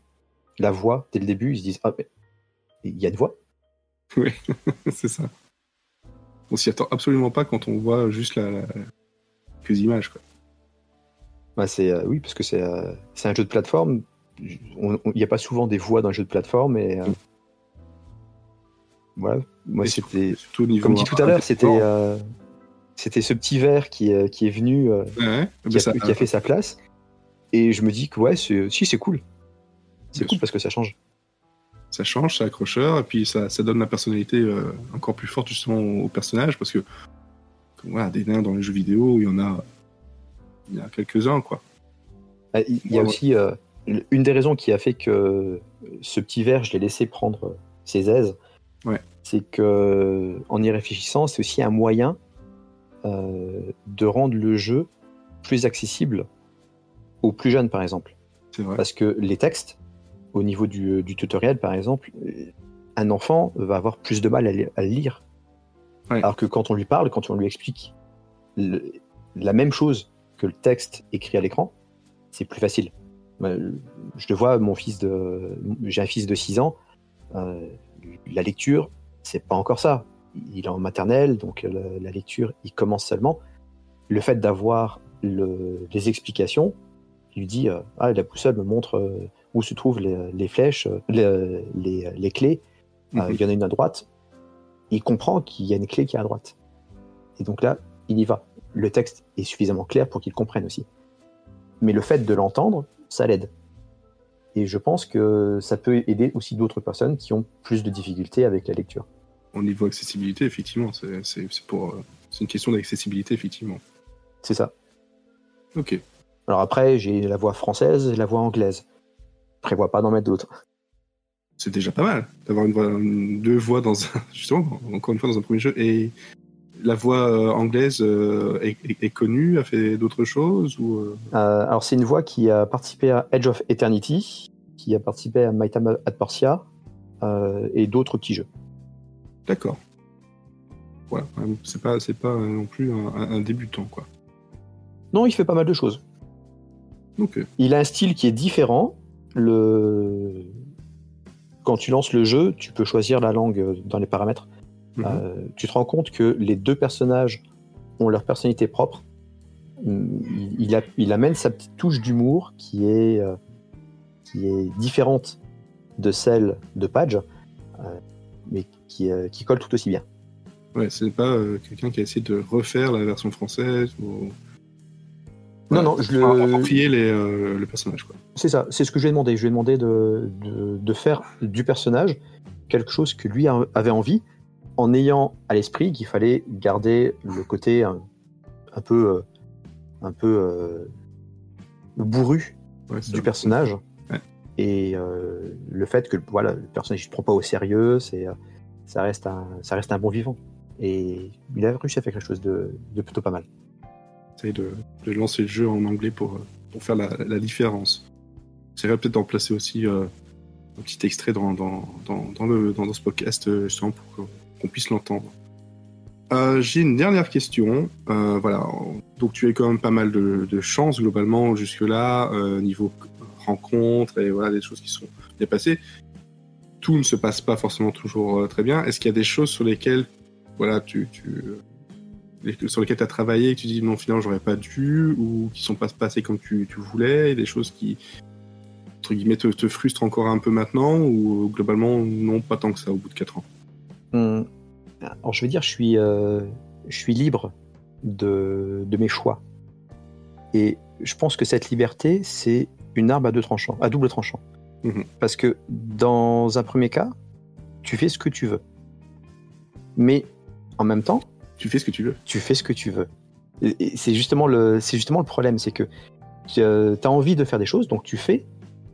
la voix dès le début, ils se disent Ah, mais il y a une voix (laughs) c'est ça. On s'y attend absolument pas quand on voit juste la, la- quelques images. Quoi. Bah, c'est euh, oui parce que c'est euh, c'est un jeu de plateforme. Il n'y a pas souvent des voix dans un jeu de plateforme et euh, voilà. Moi c'était comme dit tout à l'heure, c'était euh, c'était ce petit verre qui est- qui est venu, ouais. qui, Bah, a, ça- qui a fait sa place et je me dis que ouais c'est si c'est cool. C'est cool parce que ça change. Ça change, c'est accrocheur, et puis ça, ça donne la personnalité euh, encore plus forte justement au, personnage, parce que voilà, des nains dans les jeux vidéo, il y en a, il y a quelques-uns, quoi. Ah, Il y a Ouais, aussi euh, une des raisons qui a fait que ce petit verre, je l'ai laissé prendre ses aises. Ouais. C'est que, en y réfléchissant, c'est aussi un moyen euh, de rendre le jeu plus accessible aux plus jeunes, par exemple. C'est vrai. Parce que les textes, au niveau du, du tutoriel, par exemple, euh, un enfant va avoir plus de mal à, li- à le lire. Ouais. Alors que quand on lui parle, quand on lui explique le- la même chose que le texte écrit à l'écran, c'est plus facile. Euh, Je le vois, mon fils de, j'ai un fils de 6 ans, euh, la lecture, c'est pas encore ça. Il est en maternelle, donc la, la lecture, il commence seulement. Le fait d'avoir le- les explications, il lui dit euh, ah la boussole me montre euh, où se trouvent les, les flèches, euh, les, les- les clés. Euh, Mhm. il y en a une à droite. Il comprend qu'il y a une clé qui est à droite. Et donc là, il y va. Le texte est suffisamment clair pour qu'il comprenne aussi. Mais le fait de l'entendre, ça l'aide. Et je pense que ça peut aider aussi d'autres personnes qui ont plus de difficultés avec la lecture. Au niveau accessibilité, effectivement, c'est pour, euh, c'est une question d'accessibilité, effectivement. C'est ça. Ok. Alors après, j'ai la voix française et la voix anglaise. Prévois pas d'en mettre d'autres. C'est déjà pas mal d'avoir une voix, deux voix dans un, (laughs) justement, encore une fois dans un premier jeu et, la voix euh, anglaise euh, est, est- est connue, a fait d'autres choses ou euh, alors, c'est une voix qui a participé à Edge of Eternity, qui a participé à My Time at Portia euh, et d'autres petits jeux. D'accord. Voilà, euh, c'est pas, c'est pas non plus un, débutant, quoi. Non, il fait pas mal de choses. Ok. Il a un style qui est différent. Le... Quand tu lances le jeu, tu peux choisir la langue euh, dans les paramètres. Mhm. Euh, tu te rends compte que les deux personnages ont leur personnalité propre. Il, il a- il amène sa petite touche d'humour qui est, euh, qui est différente de celle de Page, euh, mais qui, euh, qui colle tout aussi bien. Ouais, c'est pas euh, quelqu'un qui a essayé de refaire la version française ou. Non, non, je le- les, euh, le personnage. C'est ça, c'est ce que je lui ai demandé. Je lui ai demandé de, de, de faire du personnage quelque chose que lui a- avait envie, en ayant à l'esprit qu'il fallait garder le côté un, un peu, euh, un peu euh, bourru Ouais, c'est du vrai. personnage. Ouais. Et euh, le fait que voilà, le personnage ne se prend pas au sérieux, c'est, euh, ça, reste un, ça reste un bon vivant. Et il a réussi à faire quelque chose de, de plutôt pas mal. De, lancer le jeu en anglais pour, euh, faire la, différence. C'est peut-être d'en placer aussi euh, un petit extrait dans, dans, dans, le, dans, ce podcast, euh, justement, pour qu'on- puisse l'entendre. J'ai une dernière question. Voilà, donc tu as quand même pas mal de, chance globalement jusque-là, niveau rencontre et voilà des choses qui sont bien passées. Tout ne se passe pas forcément toujours très bien. Est-ce qu'il y a des choses sur lesquelles, voilà, tu, sur lesquels tu as travaillé et que tu dis non, finalement, j'aurais pas dû, ou qui sont pas passées comme tu, tu voulais, et des choses qui, entre guillemets, te, te frustrent encore un peu maintenant, ou globalement, non, pas tant que ça au bout de 4 ans Hum, Alors je vais dire, je suis, euh, je suis libre de, de mes choix. Et je pense que cette liberté, c'est une arme à deux tranchants, à double tranchant. Mhm. Parce que dans un premier cas, tu fais ce que tu veux. Mais en même temps, Tu fais ce que tu veux. tu fais ce que tu veux. C'est justement le, c'est justement le problème, c'est que tu as envie de faire des choses, donc tu fais.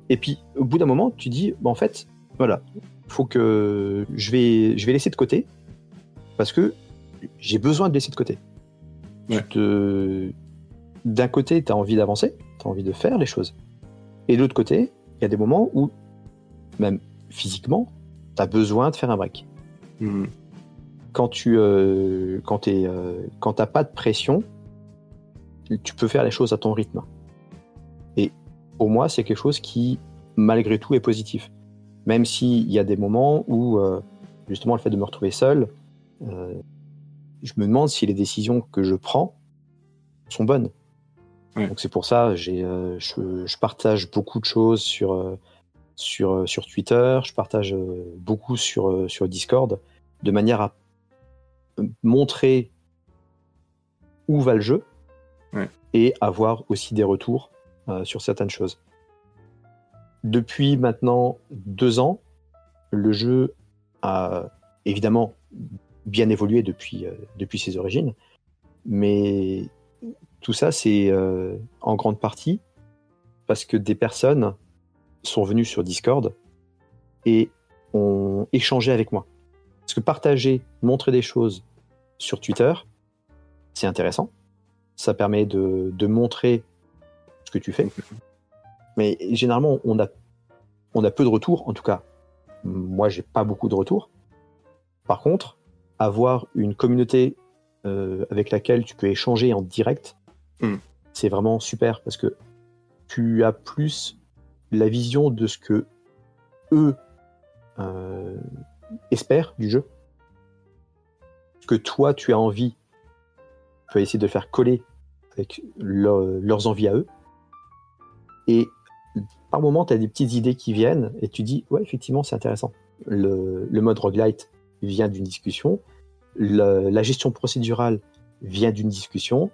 Et puis au bout d'un moment, tu dis, bah, en fait, voilà, faut que je vais, je vais laisser de côté parce que j'ai besoin de laisser de côté. Tu Ouais. te- D'un côté, tu as envie d'avancer, tu as envie de faire les choses. Et de l'autre côté, il y a des moments où, même physiquement, tu as besoin de faire un break Mhm. Quand tu euh, quand t'es, euh, quand t'as pas de pression, tu peux faire les choses à ton rythme. Et pour moi, c'est quelque chose qui, malgré tout, est positif. Même s'il y a des moments où, euh, justement, le fait de me retrouver seul, euh, je me demande si les décisions que je prends sont bonnes. Ouais. Donc c'est pour ça, j'ai, euh, je, je partage beaucoup de choses sur, sur, sur Twitter, je partage beaucoup sur, sur Discord, de manière à montrer où va le jeu Ouais. et avoir aussi des retours euh, sur certaines choses. Depuis maintenant deux ans, le jeu a évidemment bien évolué depuis, euh, depuis ses origines, mais tout ça, c'est euh, en grande partie parce que des personnes sont venues sur Discord et ont échangé avec moi. Parce que partager, montrer des choses sur Twitter, c'est intéressant. Ça permet de, de montrer ce que tu fais. Mais généralement, on a, on a peu de retours. En tout cas, moi, j'ai pas beaucoup de retours. Par contre, avoir une communauté euh, avec laquelle tu peux échanger en direct, Mm. c'est vraiment super parce que tu as plus la vision de ce que eux euh, espèrent du jeu. Ce que toi, tu as envie, tu vas essayer de faire coller avec leur- leurs envies à eux. Et par moment, tu as des petites idées qui viennent et tu dis, ouais, effectivement, c'est intéressant. Le, mode roguelite vient d'une discussion. La gestion procédurale vient d'une discussion.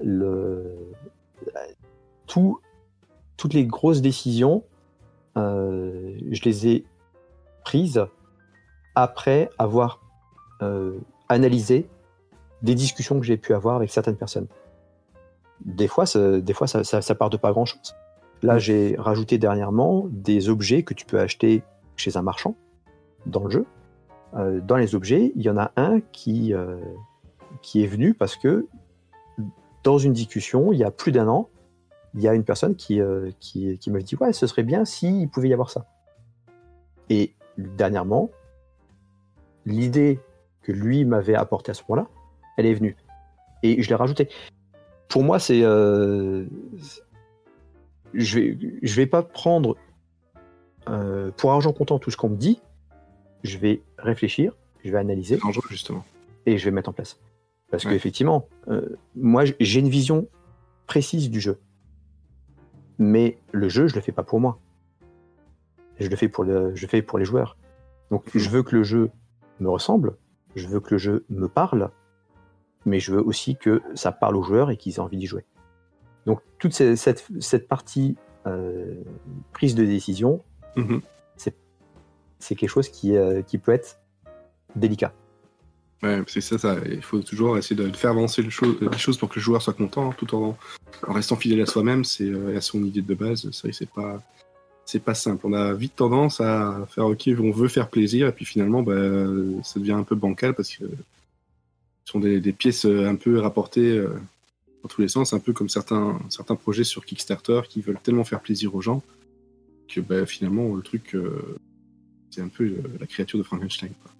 Le, tout, toutes les grosses décisions, euh, je les ai prises après avoir euh, analysé des discussions que j'ai pu avoir avec certaines personnes. Des fois, ça, des fois ça, ça, ça part de pas grand-chose. Là, Mm. j'ai rajouté dernièrement des objets que tu peux acheter chez un marchand dans le jeu. Euh, dans les objets, il y en a un qui, euh, qui est venu parce que dans une discussion, il y a plus d'un an, il y a une personne qui, euh, qui, qui m'a dit Ouais, ce serait bien s'il pouvait y avoir ça. Et dernièrement, l'idée que lui m'avait apportée à ce moment-là, elle est venue. Et je l'ai rajoutée. Pour moi, c'est. euh, je vais, je vais pas prendre euh, pour argent comptant tout ce qu'on me dit. Je vais réfléchir, je vais analyser C'est dangereux, justement. et je vais mettre en place. Parce Ouais. qu'effectivement, euh, moi, j'ai une vision précise du jeu. Mais le jeu, je le fais pas pour moi. Je le fais pour, le, je le fais pour les joueurs. Donc, Mhm. je veux que le jeu me ressemble, je veux que le jeu me parle, mais je veux aussi que ça parle aux joueurs et qu'ils aient envie d'y jouer. Donc, toute cette, cette partie euh, prise de décision, Mhm. c'est quelque chose qui, euh, qui peut être délicat. Ouais, c'est ça, ça. Il faut toujours essayer de faire avancer les choses pour que le joueur soit content, hein, tout en, en restant fidèle à soi-même, c'est euh, et à son idée de base. C'est pas, c'est pas simple. On a vite tendance à faire OK, on veut faire plaisir, et puis finalement, bah, ça devient un peu bancal parce que ce sont des, des pièces euh, un peu rapportées euh, dans tous les sens, un peu comme certains, certains projets sur Kickstarter qui veulent tellement faire plaisir aux gens que bah, finalement le truc, euh, c'est un peu la créature de Frankenstein. quoi.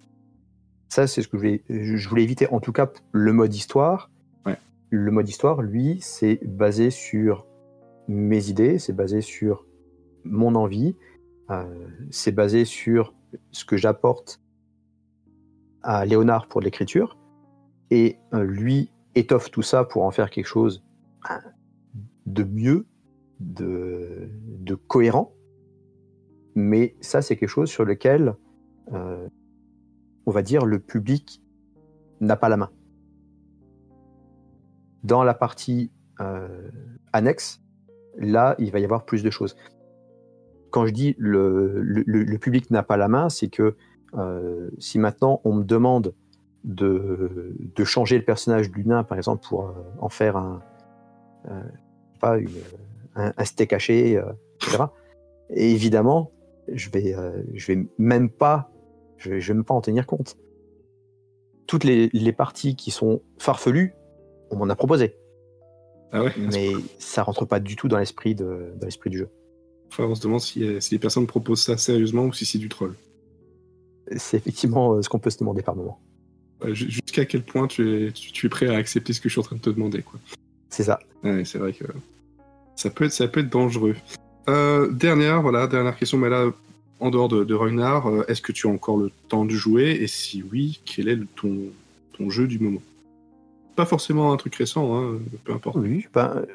Ça, c'est ce que je voulais, je voulais éviter. En tout cas, le mode histoire. Ouais. Le mode histoire, lui, c'est basé sur mes idées, c'est basé sur mon envie, euh, c'est basé sur ce que j'apporte à Léonard pour l'écriture. Et euh, lui étoffe tout ça pour en faire quelque chose hein, de mieux, de, cohérent. Mais ça, c'est quelque chose sur lequel euh, on va dire, le public n'a pas la main. Dans la partie annexe, là, il va y avoir plus de choses. Quand je dis le, le- public n'a pas la main, c'est que euh, si maintenant on me demande de, de changer le personnage du nain, par exemple, pour euh, en faire un, euh, pas une- un, un steak haché, etc. Et évidemment, je vais, je vais même pas je vais, je vais même pas en tenir compte. Toutes les, les parties qui sont farfelues, on m'en a proposé, Ah ouais mais ça rentre pas du tout dans l'esprit de, dans l'esprit du jeu. Enfin, on se demande si, euh, si les personnes proposent ça sérieusement ou si c'est du troll. C'est effectivement euh, ce qu'on peut se demander par moment. Jusqu'à quel point tu es, tu, tu es prêt à accepter ce que je suis en train de te demander, quoi. C'est ça. Ouais, c'est vrai que ça peut être, ça peut être dangereux. Euh, dernière, voilà, dernière question, mais là, en dehors de, de Ragnar, est-ce que tu as encore le temps de jouer? Et si oui, quel est le- ton, ton jeu du moment? Pas forcément un truc récent, hein, peu importe. Oui, ben,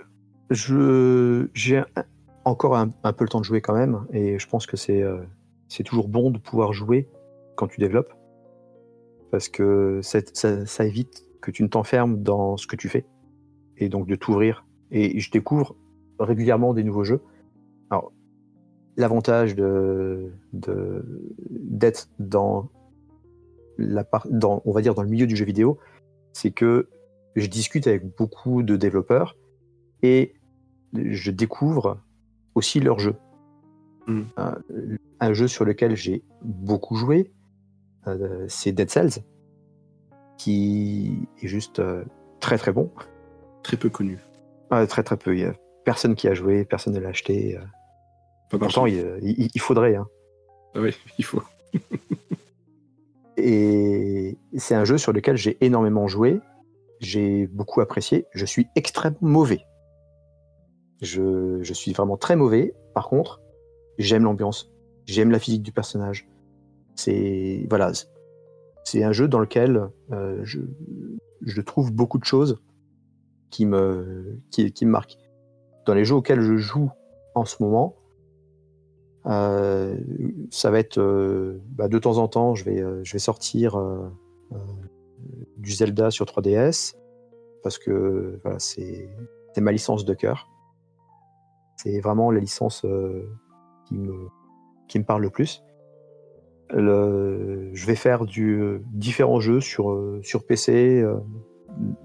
je, j'ai encore un, peu le temps de jouer quand même, et je pense que c'est, euh, toujours bon de pouvoir jouer quand tu développes, parce que ça, évite que tu ne t'enfermes dans ce que tu fais, et donc de t'ouvrir. Et je découvre régulièrement des nouveaux jeux. Alors, l'avantage d'être dans la part, on va dire dans le milieu du jeu vidéo, c'est que je discute avec beaucoup de développeurs et je découvre aussi leur jeu. Mm. Un, un jeu sur lequel j'ai beaucoup joué, euh, c'est Dead Cells, qui est juste euh, très très bon. Très peu connu. Ah, très très peu. Il y a personne qui a joué, personne ne l'a acheté. euh. Pas Pourtant, il, il- il faudrait. hein. Ah oui, (laughs) il faut. Et c'est un jeu sur lequel j'ai énormément joué, j'ai beaucoup apprécié. Je suis extrêmement mauvais. Je, suis vraiment très mauvais. Par contre, j'aime l'ambiance, j'aime la physique du personnage. C'est voilà, c'est- un jeu dans lequel euh, je, trouve beaucoup de choses qui me, qui, me marquent. Dans les jeux auxquels je joue en ce moment, euh, ça va être euh, bah, de temps en temps, je vais, je vais sortir du Zelda sur 3DS parce que voilà, c'est ma licence de cœur. C'est vraiment la licence euh, qui, me, qui me parle le plus. Le- je vais faire du, euh, différents jeux sur, euh, sur PC.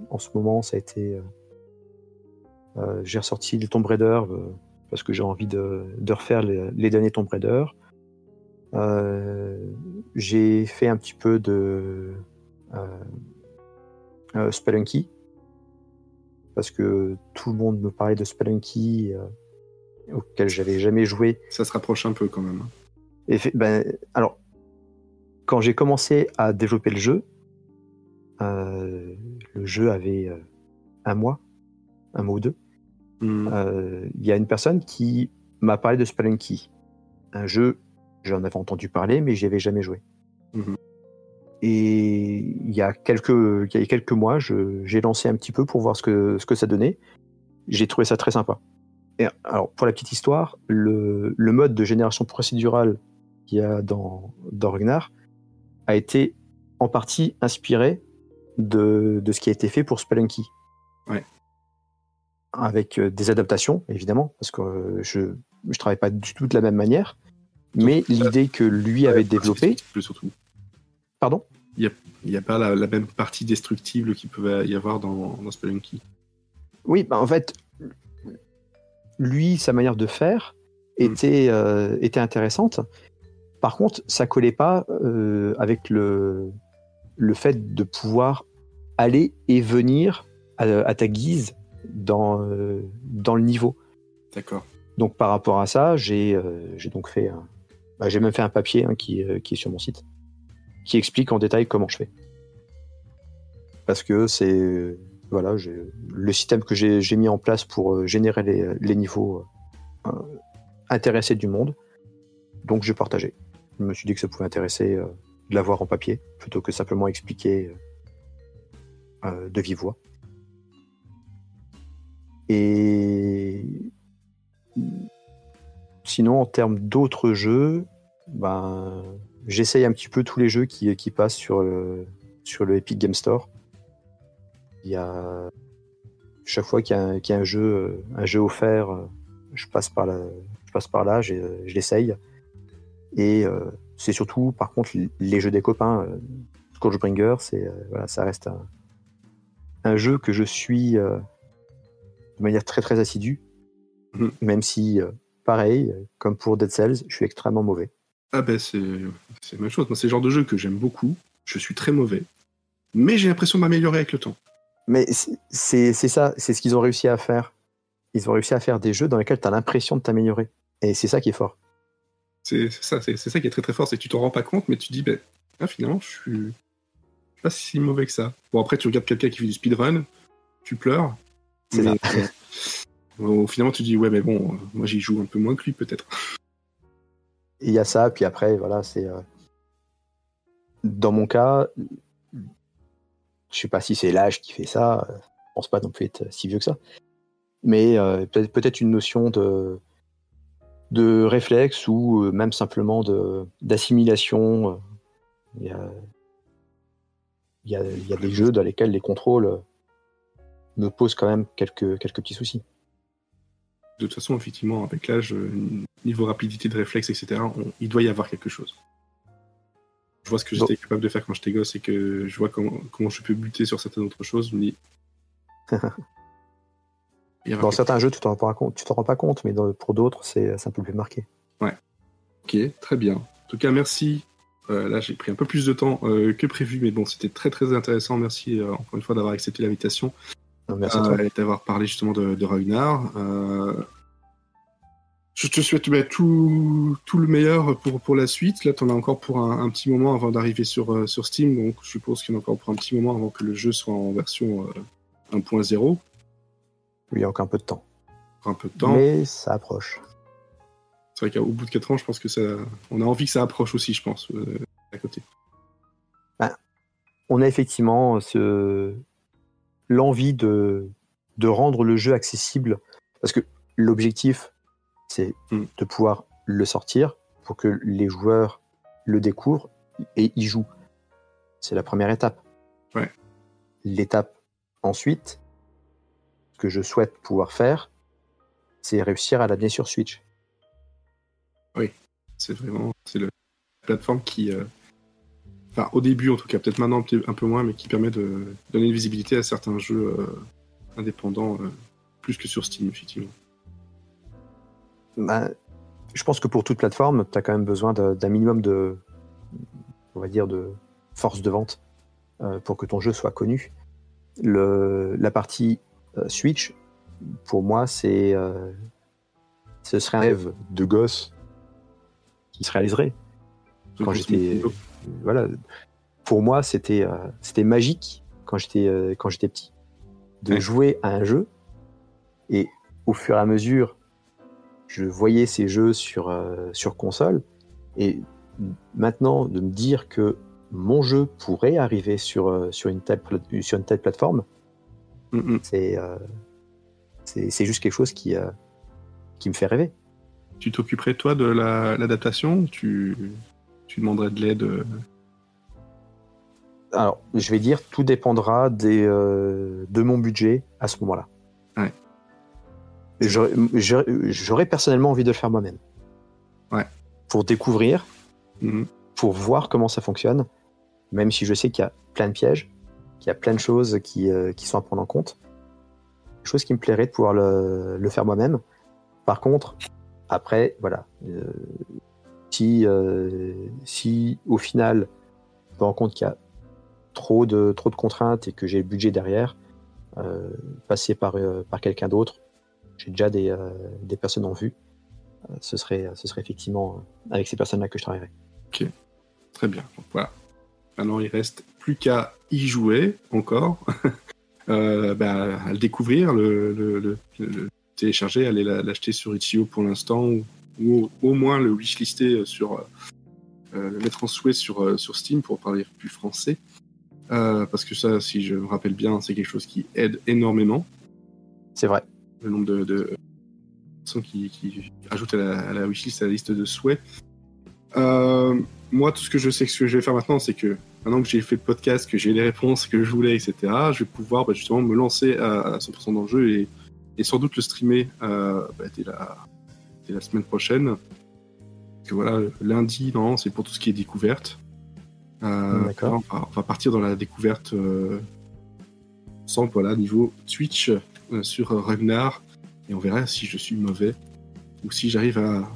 en ce moment, ça a été. j'ai ressorti le Tomb Raider parce que j'ai envie de, de refaire les, derniers Tomb Raider. J'ai fait un petit peu de, Spelunky. Parce que tout le monde me parlait de Spelunky, auquel j'avais jamais joué. Ça se rapproche un peu quand même. Et fait- ben, alors, quand j'ai commencé à développer le jeu, euh, le jeu avait euh, un mois, un mois ou deux. Hmm. Euh, Il y a une personne qui m'a parlé de Spelunky. Un jeu, j'en avais entendu parler, mais j'y avais jamais joué. Mhm. Et il y a quelques, il y a quelques mois, j'ai lancé un petit peu pour voir ce que, ce que ça donnait. J'ai trouvé ça très sympa. Et alors, pour la petite histoire, le, le mode de génération procédurale qu'il y a dans, dans Ragnar a été en partie inspiré de, de ce qui a été fait pour Spelunky. Ouais. Avec euh, des adaptations, évidemment, parce que euh, je ne travaille pas du tout de la même manière. Mais l'idée que lui avait développée. Plus surtout. Pardon? Il n'y a pas la, la même partie destructible qu'il peut y avoir dans, dans Spelunky. Oui, bah, en fait, lui, sa manière de faire Mm. était, euh, était intéressante. Par contre, ça collait pas euh, avec le, le fait de pouvoir aller et venir à, à ta guise dans, euh, dans le niveau. D'accord. Donc par rapport à ça, j'ai donc fait un- bah, j'ai même fait un papier hein, qui, qui est sur mon site qui explique en détail comment je fais. Parce que c'est voilà, le système que j'ai mis en place pour euh, générer les, les niveaux euh, intéressés du monde. Donc j'ai partagé. Je me suis dit que ça pouvait intéresser euh, de l'avoir en papier plutôt que simplement expliquer euh, euh, de vive voix. Et sinon, en termes d'autres jeux, ben, j'essaye un petit peu tous les jeux qui, passent sur le Epic Game Store. Il y a chaque fois qu'il y a un, qu'il y a un jeu, euh, un jeu offert, euh, je passe par là, je passe par là, j'ai- je l'essaye. Et euh, c'est surtout, par contre, les jeux des copains. Scourgebringer, c'est euh, voilà, ça reste un, un jeu que je suis euh, de manière très très assidue, Mhm. même si, pareil, comme pour Dead Cells, je suis extrêmement mauvais. Ah ben c'est la même chose. C'est le genre de jeu que j'aime beaucoup. Je suis très mauvais. Mais j'ai l'impression de m'améliorer avec le temps. Mais c'est- ça, c'est ce qu'ils ont réussi à faire. Ils ont réussi à faire des jeux dans lesquels tu as l'impression de t'améliorer. Et c'est ça qui est fort. C'est ça, c'est ça qui est très très fort, c'est que tu t'en rends pas compte, mais tu dis, ben, ah, finalement, je suis, pas si mauvais que ça. Bon, après, tu regardes quelqu'un qui fait du speedrun, tu pleures. C'est mais, (laughs) au- finalement, tu dis, ouais, mais bon, euh, moi j'y joue un peu moins que lui, peut-être. Il y a ça, puis après, voilà, c'est. euh, Dans mon cas, je sais pas si c'est l'âge qui fait ça, euh, je pense pas non plus être si vieux que ça. Mais euh, peut-être une notion de, réflexe ou euh, même simplement d'assimilation. Il y a, des jeux dans lesquels les contrôles me posent quand même quelques, petits soucis. De toute façon, effectivement, avec l'âge, niveau rapidité de réflexe, etc., il doit y avoir quelque chose. Je vois ce que Bon. j'étais capable de faire quand j'étais gosse et que je vois comment, comment je peux buter sur certaines autres choses. Je me dis. Dans certains jeux, tu t'en rends rends pas compte, mais dans- pour d'autres, c'est un peu plus marqué. Ok, très bien. En tout cas, merci. Euh, là, j'ai pris un peu plus de temps euh, que prévu, mais bon, c'était très très intéressant. Merci euh, encore une fois d'avoir accepté l'invitation Merci d'avoir parlé justement de, de Ragnar. Euh, je te souhaite bah, tout, tout le meilleur pour, pour la suite. Là, tu en as encore pour un, un petit moment avant d'arriver sur, euh, sur Steam, donc je suppose qu'il y en a encore pour un petit moment avant que le jeu soit en version euh, 1.0. Il y a encore un peu de temps. Un peu de temps. Mais ça approche. C'est vrai qu'au bout de 4 ans, je pense que ça, on a envie que ça approche aussi, je pense, euh, à côté. On a effectivement ce... l'envie de... de rendre le jeu accessible. Parce que l'objectif, c'est Mm. de pouvoir le sortir pour que les joueurs le découvrent et y jouent. C'est la première étape. Ouais. L'étape ensuite, ce que je souhaite pouvoir faire, c'est réussir à l'amener sur Switch. C'est vraiment c'est la plateforme qui, euh, enfin au début en tout cas, peut-être maintenant un peu moins, mais qui permet de donner une visibilité à certains jeux euh, indépendants, euh, plus que sur Steam effectivement. Ben, je pense que pour toute plateforme, tu as quand même besoin d'un minimum de, on va dire, de force de vente euh, pour que ton jeu soit connu. le, la partie euh, Switch, pour moi, c'est euh, ce serait un rêve de gosse qui se réaliserait. Quand j'étais, voilà, pour moi, c'était c'était magique quand j'étais quand j'étais petit de Ouais. jouer à un jeu et au fur et à mesure, je voyais ces jeux sur euh, sur console et maintenant de me dire que mon jeu pourrait arriver sur euh, sur une telle sur une telle plateforme, Mm, c'est euh, juste quelque chose qui qui me fait rêver. Tu t'occuperais toi de la- l'adaptation ou tu, tu demanderais de l'aide Alors, je vais dire, tout dépendra des, de mon budget à ce moment-là. Ouais. J'aurais personnellement envie de le faire moi-même. Ouais. Pour découvrir, Mhm. pour voir comment ça fonctionne, même si je sais qu'il y a plein de pièges, qu'il y a plein de choses qui, euh, qui sont à prendre en compte. Chose qui me plairait de pouvoir le, le faire moi-même. Par contre, après, voilà. euh, si, euh, si au final, je me rends compte qu'il y a trop de, trop de contraintes et que j'ai le budget derrière, passer par, par quelqu'un d'autre, j'ai déjà des, euh, des personnes en vue, euh, ce, serait, ce serait effectivement euh, avec ces personnes-là que je travaillerais. Très bien. Donc, voilà. Maintenant, il reste plus qu'à y jouer encore, (laughs) euh, bah, à le découvrir, le, le- le- le télécharger, aller la- l'acheter sur Itch.io pour l'instant, ou, ou au, moins le wishlister sur, euh, euh, le mettre en souhait sur, euh, sur Steam pour parler plus français. Euh, parce que ça, si je me rappelle bien, c'est quelque chose qui aide énormément. C'est vrai. Le nombre de, de personnes qui, qui ajoutent à la, à la wishlist, à la liste de souhaits. Euh, moi, tout ce que je sais que ce que je vais faire maintenant, c'est que maintenant que j'ai fait le podcast, que j'ai les réponses que je voulais, etc., je vais pouvoir bah, justement me lancer à, à 100% dans le jeu et, et sans doute le streamer euh, bah, dès, la, dès la semaine prochaine. Parce que voilà, lundi, non, c'est pour tout ce qui est découverte. Euh, D'accord. On va, on va partir dans la découverte ensemble, voilà, niveau Twitch sur euh, Ragnar et on verra si je suis mauvais ou si j'arrive à,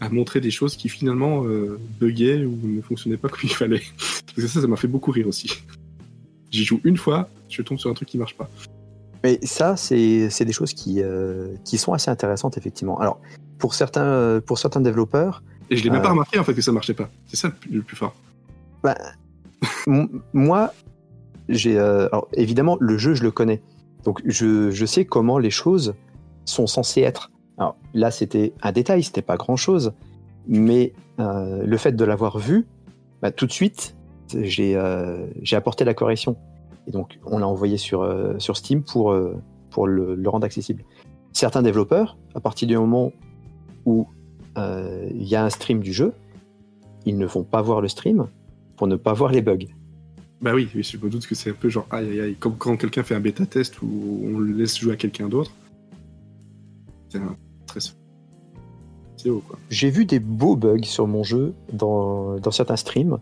à montrer des choses qui finalement euh, buggaient ou ne fonctionnaient pas (laughs) comme il fallait. Parce que ça, ça m'a fait beaucoup rire aussi. J'y joue une fois, je tombe sur un truc qui marche pas. Mais ça, c'est des choses qui, euh, qui sont assez intéressantes, effectivement. Alors, pour certains, euh, pour certains développeurs, Et je l'ai même pas remarqué en fait que ça marchait pas. C'est ça le plus, fort. M- moi, j'ai. alors, évidemment, le jeu, je le connais. Donc, je, sais comment les choses sont censées être. Alors, là, c'était un détail, c'était pas grand chose. Mais euh, le fait de l'avoir vu, bah, tout de suite, j'ai euh, j'ai apporté la correction. Et donc, on l'a envoyé sur, euh, Steam pour, le, rendre accessible. Certains développeurs, à partir du moment où il y a un stream du jeu, ils ne vont pas voir le stream pour ne pas voir les bugs. Bah oui, je me doute que c'est un peu genre aïe aïe aïe, comme quand quelqu'un fait un bêta test où on le laisse jouer à quelqu'un d'autre. C'est un stress. C'est haut quoi. J'ai vu des beaux bugs sur mon jeu dans, dans certains streams.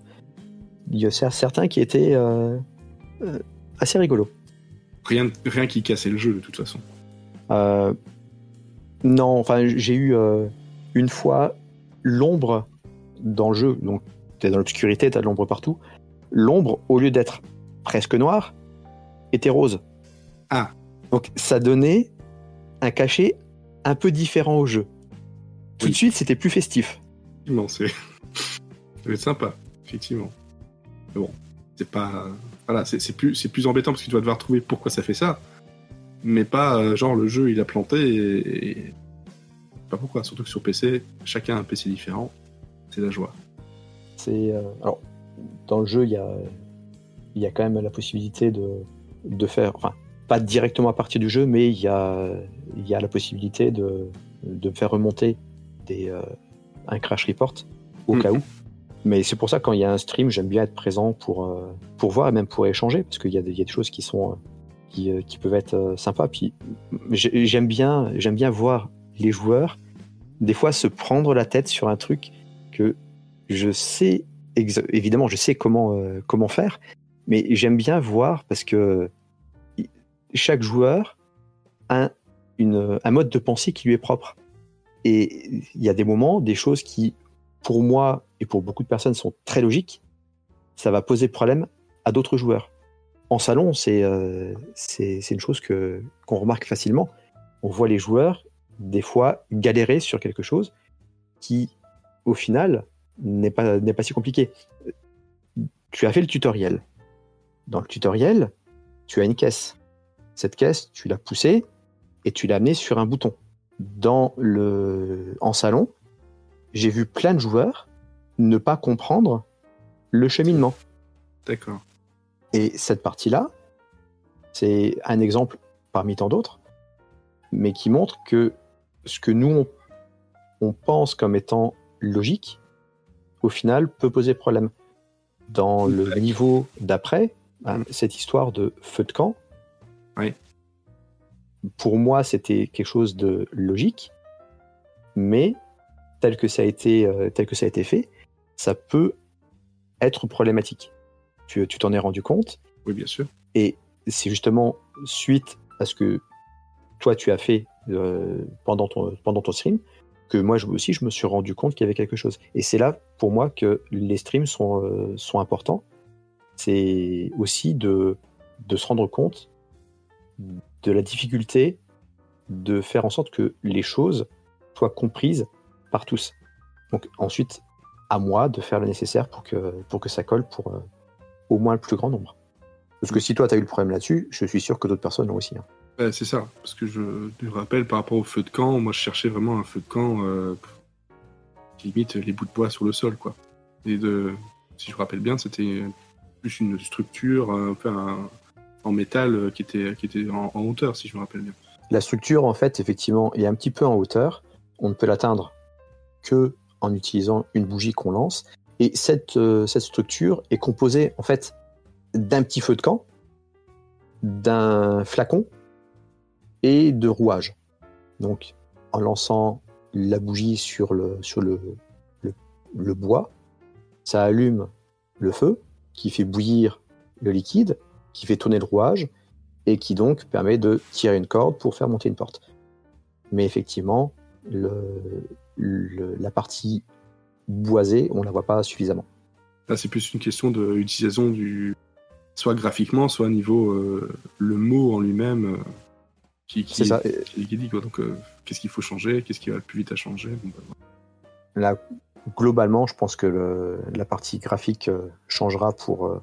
Il y a cer- certains qui étaient euh, euh, assez rigolos. Rien, rien qui cassait le jeu de toute façon. Euh, non, enfin, j'ai eu une fois l'ombre dans le jeu. Donc, t'es dans l'obscurité, t'as de l'ombre partout. L'ombre, au lieu d'être presque noire, était rose. Ah. Donc, ça donnait un cachet un peu différent au jeu. Tout Oui. de suite, c'était plus festif. Non, c'est. (laughs) ça va être sympa, effectivement. Mais bon, c'est pas. Voilà, c'est c'est plus, c'est plus embêtant parce que tu vas devoir trouver pourquoi ça fait ça. Mais pas euh, genre le jeu il a planté et. et- Pas pourquoi, surtout que sur PC, chacun a un PC différent. C'est la joie. C'est euh, alors dans le jeu, il y a il y a quand même la possibilité de de faire, enfin pas directement à partir du jeu, mais il y a il y a la possibilité de de faire remonter des euh, un crash report au Mhm. cas où. Mais c'est pour ça quand il y a un stream, j'aime bien être présent pour euh, pour voir et même pour échanger parce qu'il y a des il y a des choses qui sont euh, qui, qui peuvent être sympas. Puis j'ai- j'aime bien j'aime bien voir les joueurs des fois se prendre la tête sur un truc que je sais évidemment je sais comment euh, comment faire mais j'aime bien voir parce que chaque joueur a un mode de pensée qui lui est propre. Et il y a des moments des choses qui pour moi et pour beaucoup de personnes sont très logiques. Ça va poser problème à d'autres joueurs. En salon, c'est euh, une chose qu'on remarque facilement. On voit les joueurs des fois galérer sur quelque chose qui, au final, n'est pas n'est pas si compliqué. Tu as fait le tutoriel. Dans le tutoriel, tu as une caisse. Cette caisse, tu l'as poussée et tu l'as amenée sur un bouton. Dans le en salon, j'ai vu plein de joueurs ne pas comprendre le cheminement. D'accord. Et cette partie-là, c'est un exemple parmi tant d'autres, mais qui montre que ce que nous, on, on pense comme étant logique, au final, peut poser problème. Dans le niveau d'après, hein, cette histoire de feu de camp, Oui. pour moi, c'était quelque chose de logique, mais tel que ça a été, euh, tel que ça a été fait, ça peut être problématique. Tu tu t'en es rendu compte, Oui, bien sûr. et c'est justement suite à ce que toi tu as fait euh, pendant, ton, pendant ton stream que moi je, aussi je me suis rendu compte qu'il y avait quelque chose. Et c'est là pour moi que les streams sont, euh, sont importants. C'est aussi de, de se rendre compte de la difficulté de faire en sorte que les choses soient comprises par tous. Donc ensuite, à moi de faire le nécessaire pour que, pour que ça colle pour euh, au moins le plus grand nombre. Parce que si toi, tu as eu le problème là-dessus, je suis sûr que d'autres personnes l'ont aussi. hein. C'est ça, parce que je te rappelle par rapport au feu de camp, moi je cherchais vraiment un feu de camp euh, limite les bouts de bois sur le sol, quoi. Et de, si je me rappelle bien, c'était plus une structure un- en métal euh, qui était, qui était en, en hauteur, si je me rappelle bien. La structure, en fait, effectivement, est un petit peu en hauteur. On ne peut l'atteindre que en utilisant une bougie qu'on lance. Et cette, euh, cette structure est composée, en fait, d'un petit feu de camp, d'un flacon et de rouages. Donc, en lançant la bougie sur le, sur le, le, bois, ça allume le feu qui fait bouillir le liquide, qui fait tourner le rouage et qui donc permet de tirer une corde pour faire monter une porte. Mais effectivement, la partie boisée, on ne la voit pas suffisamment. Là, c'est plus une question d'utilisation du. soit graphiquement, soit au niveau euh, le mot en lui-même euh, qui, ça. qui, qui dit quoi. Donc, euh, qu'est-ce qu'il faut changer? Qu'est-ce qui va le plus vite à changer? Bon, bah. Là, globalement, je pense que le- la partie graphique euh, changera pour euh,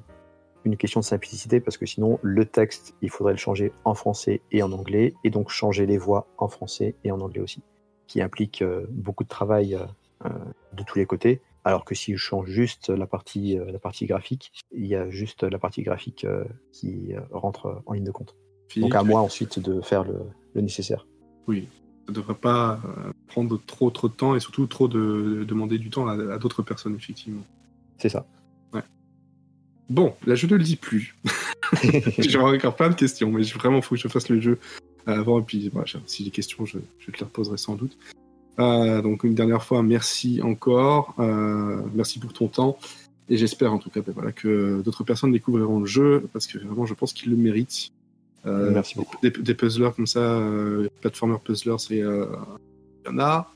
une question de simplicité, parce que sinon, le texte, il faudrait le changer en français et en anglais, et donc changer les voix en français et en anglais aussi, qui implique beaucoup de travail de tous les côtés. Alors que si je change juste la partie, la partie graphique, il y a juste la partie graphique qui rentre en ligne de compte. Donc à moi ensuite de faire le, le nécessaire. Oui, ça devrait pas euh, prendre trop trop de temps et surtout trop de, de demander du temps à, à d'autres personnes, effectivement. C'est ça. Bon, là, je ne le dis plus. (laughs) J'aurais encore plein de questions, mais vraiment, il faut que je fasse le jeu avant. Et puis, voilà, si j'ai des questions, je, je te les reposerai sans doute. Euh, donc, une dernière fois, merci encore. Euh, merci pour ton temps. Et j'espère en tout cas ben, voilà, que d'autres personnes découvriront le jeu, parce que vraiment, je pense qu'ils le méritent. Euh, Merci beaucoup. Des, des puzzlers comme ça, euh, platformer puzzlers, c'est, euh, il y en a,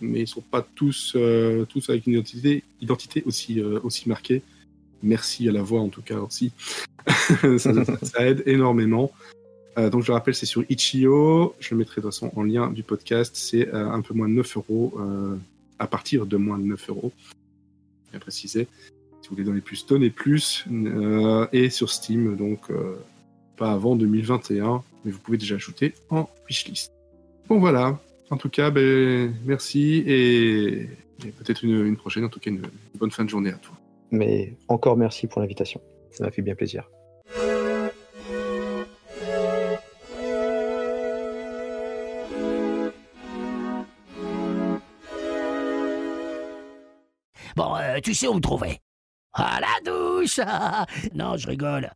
mais ils sont pas tous, euh, tous avec une identité, identité aussi, euh, aussi marquée. Merci à la voix en tout cas aussi. (laughs) ça, ça- ça aide énormément. Euh, donc je rappelle, c'est sur Itch.io. Je le mettrai de toute façon en lien du podcast. C'est euh, un peu moins de 9 euros, euh, à partir de moins de 9 euros. Bien précisé. Si vous voulez donner plus, donnez plus. Euh, et sur Steam, donc euh, pas avant 2021, mais vous pouvez déjà ajouter en wishlist. Bon voilà. En tout cas, ben, merci et, et peut-être une, une prochaine. En tout cas, une- une bonne fin de journée à toi. Mais encore merci pour l'invitation. Ça m'a fait bien plaisir. Bon, euh, tu sais où me trouver. À la douche Non, je rigole.